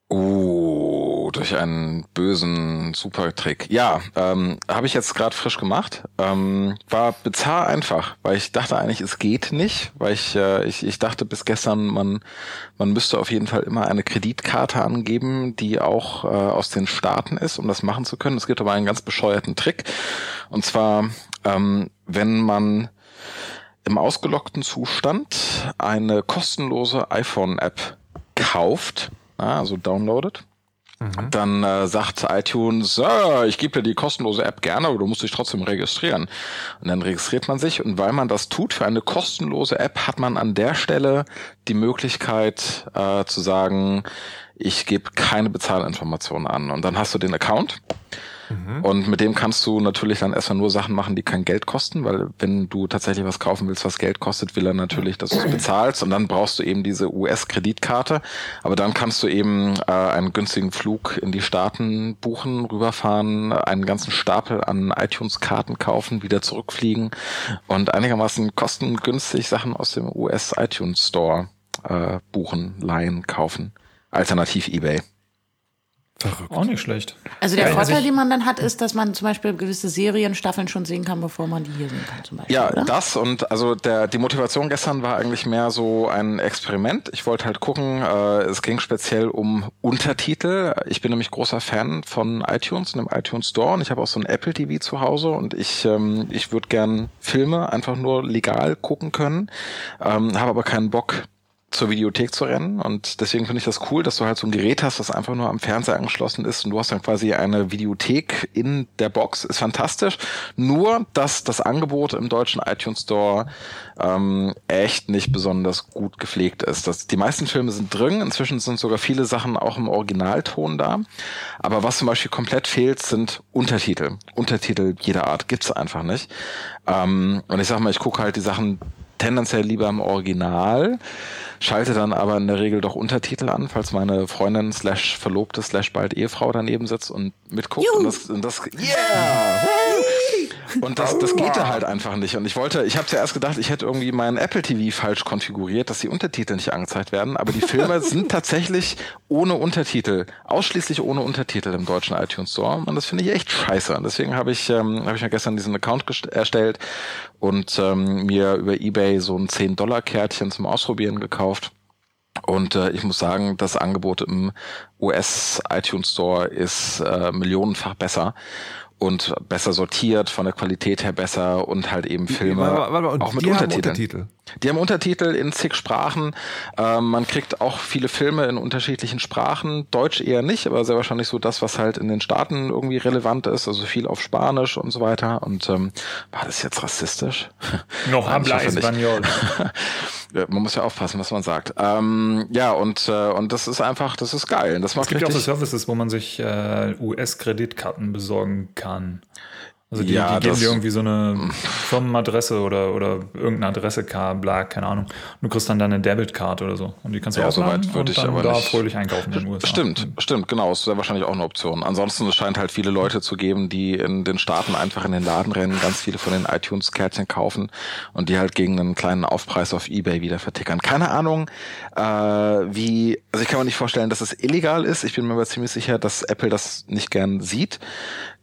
Oh, durch einen bösen Supertrick. Ja, ähm, habe ich jetzt gerade frisch gemacht. Ähm, war bizarr einfach, weil ich dachte eigentlich, es geht nicht, weil ich, äh, ich, ich dachte bis gestern, man, man müsste auf jeden Fall immer eine Kreditkarte angeben, die auch äh, aus den Staaten ist, um das machen zu können. Es gibt aber einen ganz bescheuerten Trick. Und zwar, ähm, wenn man im ausgelockten Zustand eine kostenlose iPhone-App kauft, also downloadet, dann äh, sagt iTunes, äh, ich gebe dir die kostenlose App gerne, aber du musst dich trotzdem registrieren. Und dann registriert man sich und weil man das tut für eine kostenlose App, hat man an der Stelle die Möglichkeit äh, zu sagen, ich gebe keine Bezahlinformationen an. Und dann hast du den Account Mhm. Und mit dem kannst du natürlich dann erstmal nur Sachen machen, die kein Geld kosten, weil wenn du tatsächlich was kaufen willst, was Geld kostet, will er natürlich, dass du es bezahlst und dann brauchst du eben diese US-Kreditkarte. Aber dann kannst du eben äh, einen günstigen Flug in die Staaten buchen, rüberfahren, einen ganzen Stapel an iTunes-Karten kaufen, wieder zurückfliegen und einigermaßen kostengünstig Sachen aus dem US-iTunes Store äh, buchen, leihen, kaufen. Alternativ eBay. Verrückt. Auch nicht schlecht. Also der ja, Vorteil, also den man dann hat, ist, dass man zum Beispiel gewisse Serienstaffeln schon sehen kann, bevor man die hier sehen kann. Zum Beispiel, ja, oder? das und also der die Motivation gestern war eigentlich mehr so ein Experiment. Ich wollte halt gucken. Äh, es ging speziell um Untertitel. Ich bin nämlich großer Fan von iTunes und dem iTunes Store und ich habe auch so ein Apple TV zu Hause und ich ähm, ich würde gern Filme einfach nur legal gucken können, ähm, habe aber keinen Bock zur Videothek zu rennen. Und deswegen finde ich das cool, dass du halt so ein Gerät hast, das einfach nur am Fernseher angeschlossen ist und du hast dann quasi eine Videothek in der Box. Ist fantastisch. Nur, dass das Angebot im deutschen iTunes Store ähm, echt nicht besonders gut gepflegt ist. Das, die meisten Filme sind drin. Inzwischen sind sogar viele Sachen auch im Originalton da. Aber was zum Beispiel komplett fehlt, sind Untertitel. Untertitel jeder Art gibt's einfach nicht. Ähm, und ich sag mal, ich gucke halt die Sachen tendenziell lieber im Original schalte dann aber in der Regel doch Untertitel an, falls meine Freundin slash Verlobte slash bald Ehefrau daneben sitzt und mitguckt. Juhu. Und das, und das yeah! Und das, das geht da halt einfach nicht. Und ich wollte, ich habe zuerst gedacht, ich hätte irgendwie meinen Apple TV falsch konfiguriert, dass die Untertitel nicht angezeigt werden. Aber die Filme sind tatsächlich ohne Untertitel, ausschließlich ohne Untertitel im deutschen iTunes Store. Und das finde ich echt scheiße. Und deswegen habe ich, ähm, habe ich mir gestern diesen Account erstellt und ähm, mir über eBay so ein 10-Dollar-Kärtchen zum Ausprobieren gekauft. Und äh, ich muss sagen, das Angebot im US iTunes Store ist äh, millionenfach besser und besser sortiert, von der Qualität her besser und halt eben Filme warte, warte, warte, auch mit Untertiteln. Untertitel. Die haben Untertitel in zig Sprachen. Ähm, man kriegt auch viele Filme in unterschiedlichen Sprachen. Deutsch eher nicht, aber sehr wahrscheinlich so das, was halt in den Staaten irgendwie relevant ist. Also viel auf Spanisch und so weiter. Und ähm, war das jetzt rassistisch? Noch habla español. man muss ja aufpassen, was man sagt. Ähm, ja, und, äh, und das ist einfach, das ist geil. Das macht es gibt ja auch so Services, wo man sich äh, US-Kreditkarten besorgen kann. Also die, ja, die geben dir irgendwie so eine Firmenadresse oder, oder irgendeine Adresse, bla, keine Ahnung. Du kriegst dann deine Debitcard oder so. Und die kannst du ja, soweit würde ich aber da nicht. fröhlich einkaufen in den USA. Stimmt, stimmt, genau. Das wäre wahrscheinlich auch eine Option. Ansonsten, es scheint halt viele Leute zu geben, die in den Staaten einfach in den Laden rennen, ganz viele von den iTunes-Kärtchen kaufen und die halt gegen einen kleinen Aufpreis auf Ebay wieder vertickern. Keine Ahnung, äh, wie, also ich kann mir nicht vorstellen, dass es illegal ist. Ich bin mir aber ziemlich sicher, dass Apple das nicht gern sieht.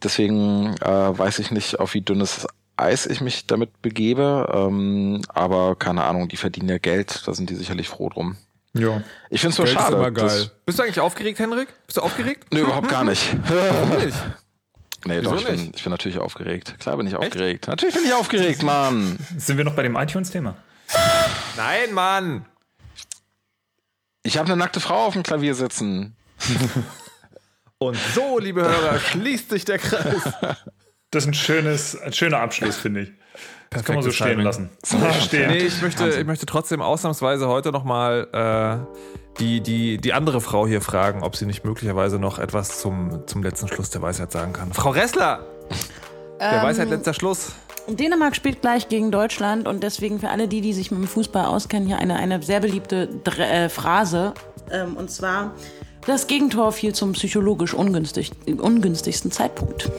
Deswegen äh, weiß ich nicht, auf wie dünnes Eis ich mich damit begebe. Ähm, aber keine Ahnung, die verdienen ja Geld, da sind die sicherlich froh drum. Ja. Ich finde es nur schade. Ist immer geil. Bist du eigentlich aufgeregt, Henrik? Bist du aufgeregt? Nee, überhaupt gar nicht. Warum nicht? Nee, Wieso doch, ich bin, ich bin natürlich aufgeregt. Klar bin ich Echt? aufgeregt. Natürlich bin ich aufgeregt, Mann. Sind wir noch bei dem iTunes-Thema? Nein, Mann. Ich habe eine nackte Frau auf dem Klavier sitzen. Und so, liebe Hörer, schließt sich der Kreis. Das ist ein, schönes, ein schöner Abschluss, finde ich. Das kann man so stehen Timing. lassen. stehen. Nee, ich möchte, ich möchte trotzdem ausnahmsweise heute nochmal äh, die, die, die andere Frau hier fragen, ob sie nicht möglicherweise noch etwas zum, zum letzten Schluss der Weisheit sagen kann. Frau Ressler! Der ähm, Weisheit letzter Schluss. Dänemark spielt gleich gegen Deutschland und deswegen für alle die, die sich mit dem Fußball auskennen, hier eine, eine sehr beliebte Dre äh, Phrase. Ähm, und zwar, das Gegentor fiel zum psychologisch ungünstig, ungünstigsten Zeitpunkt.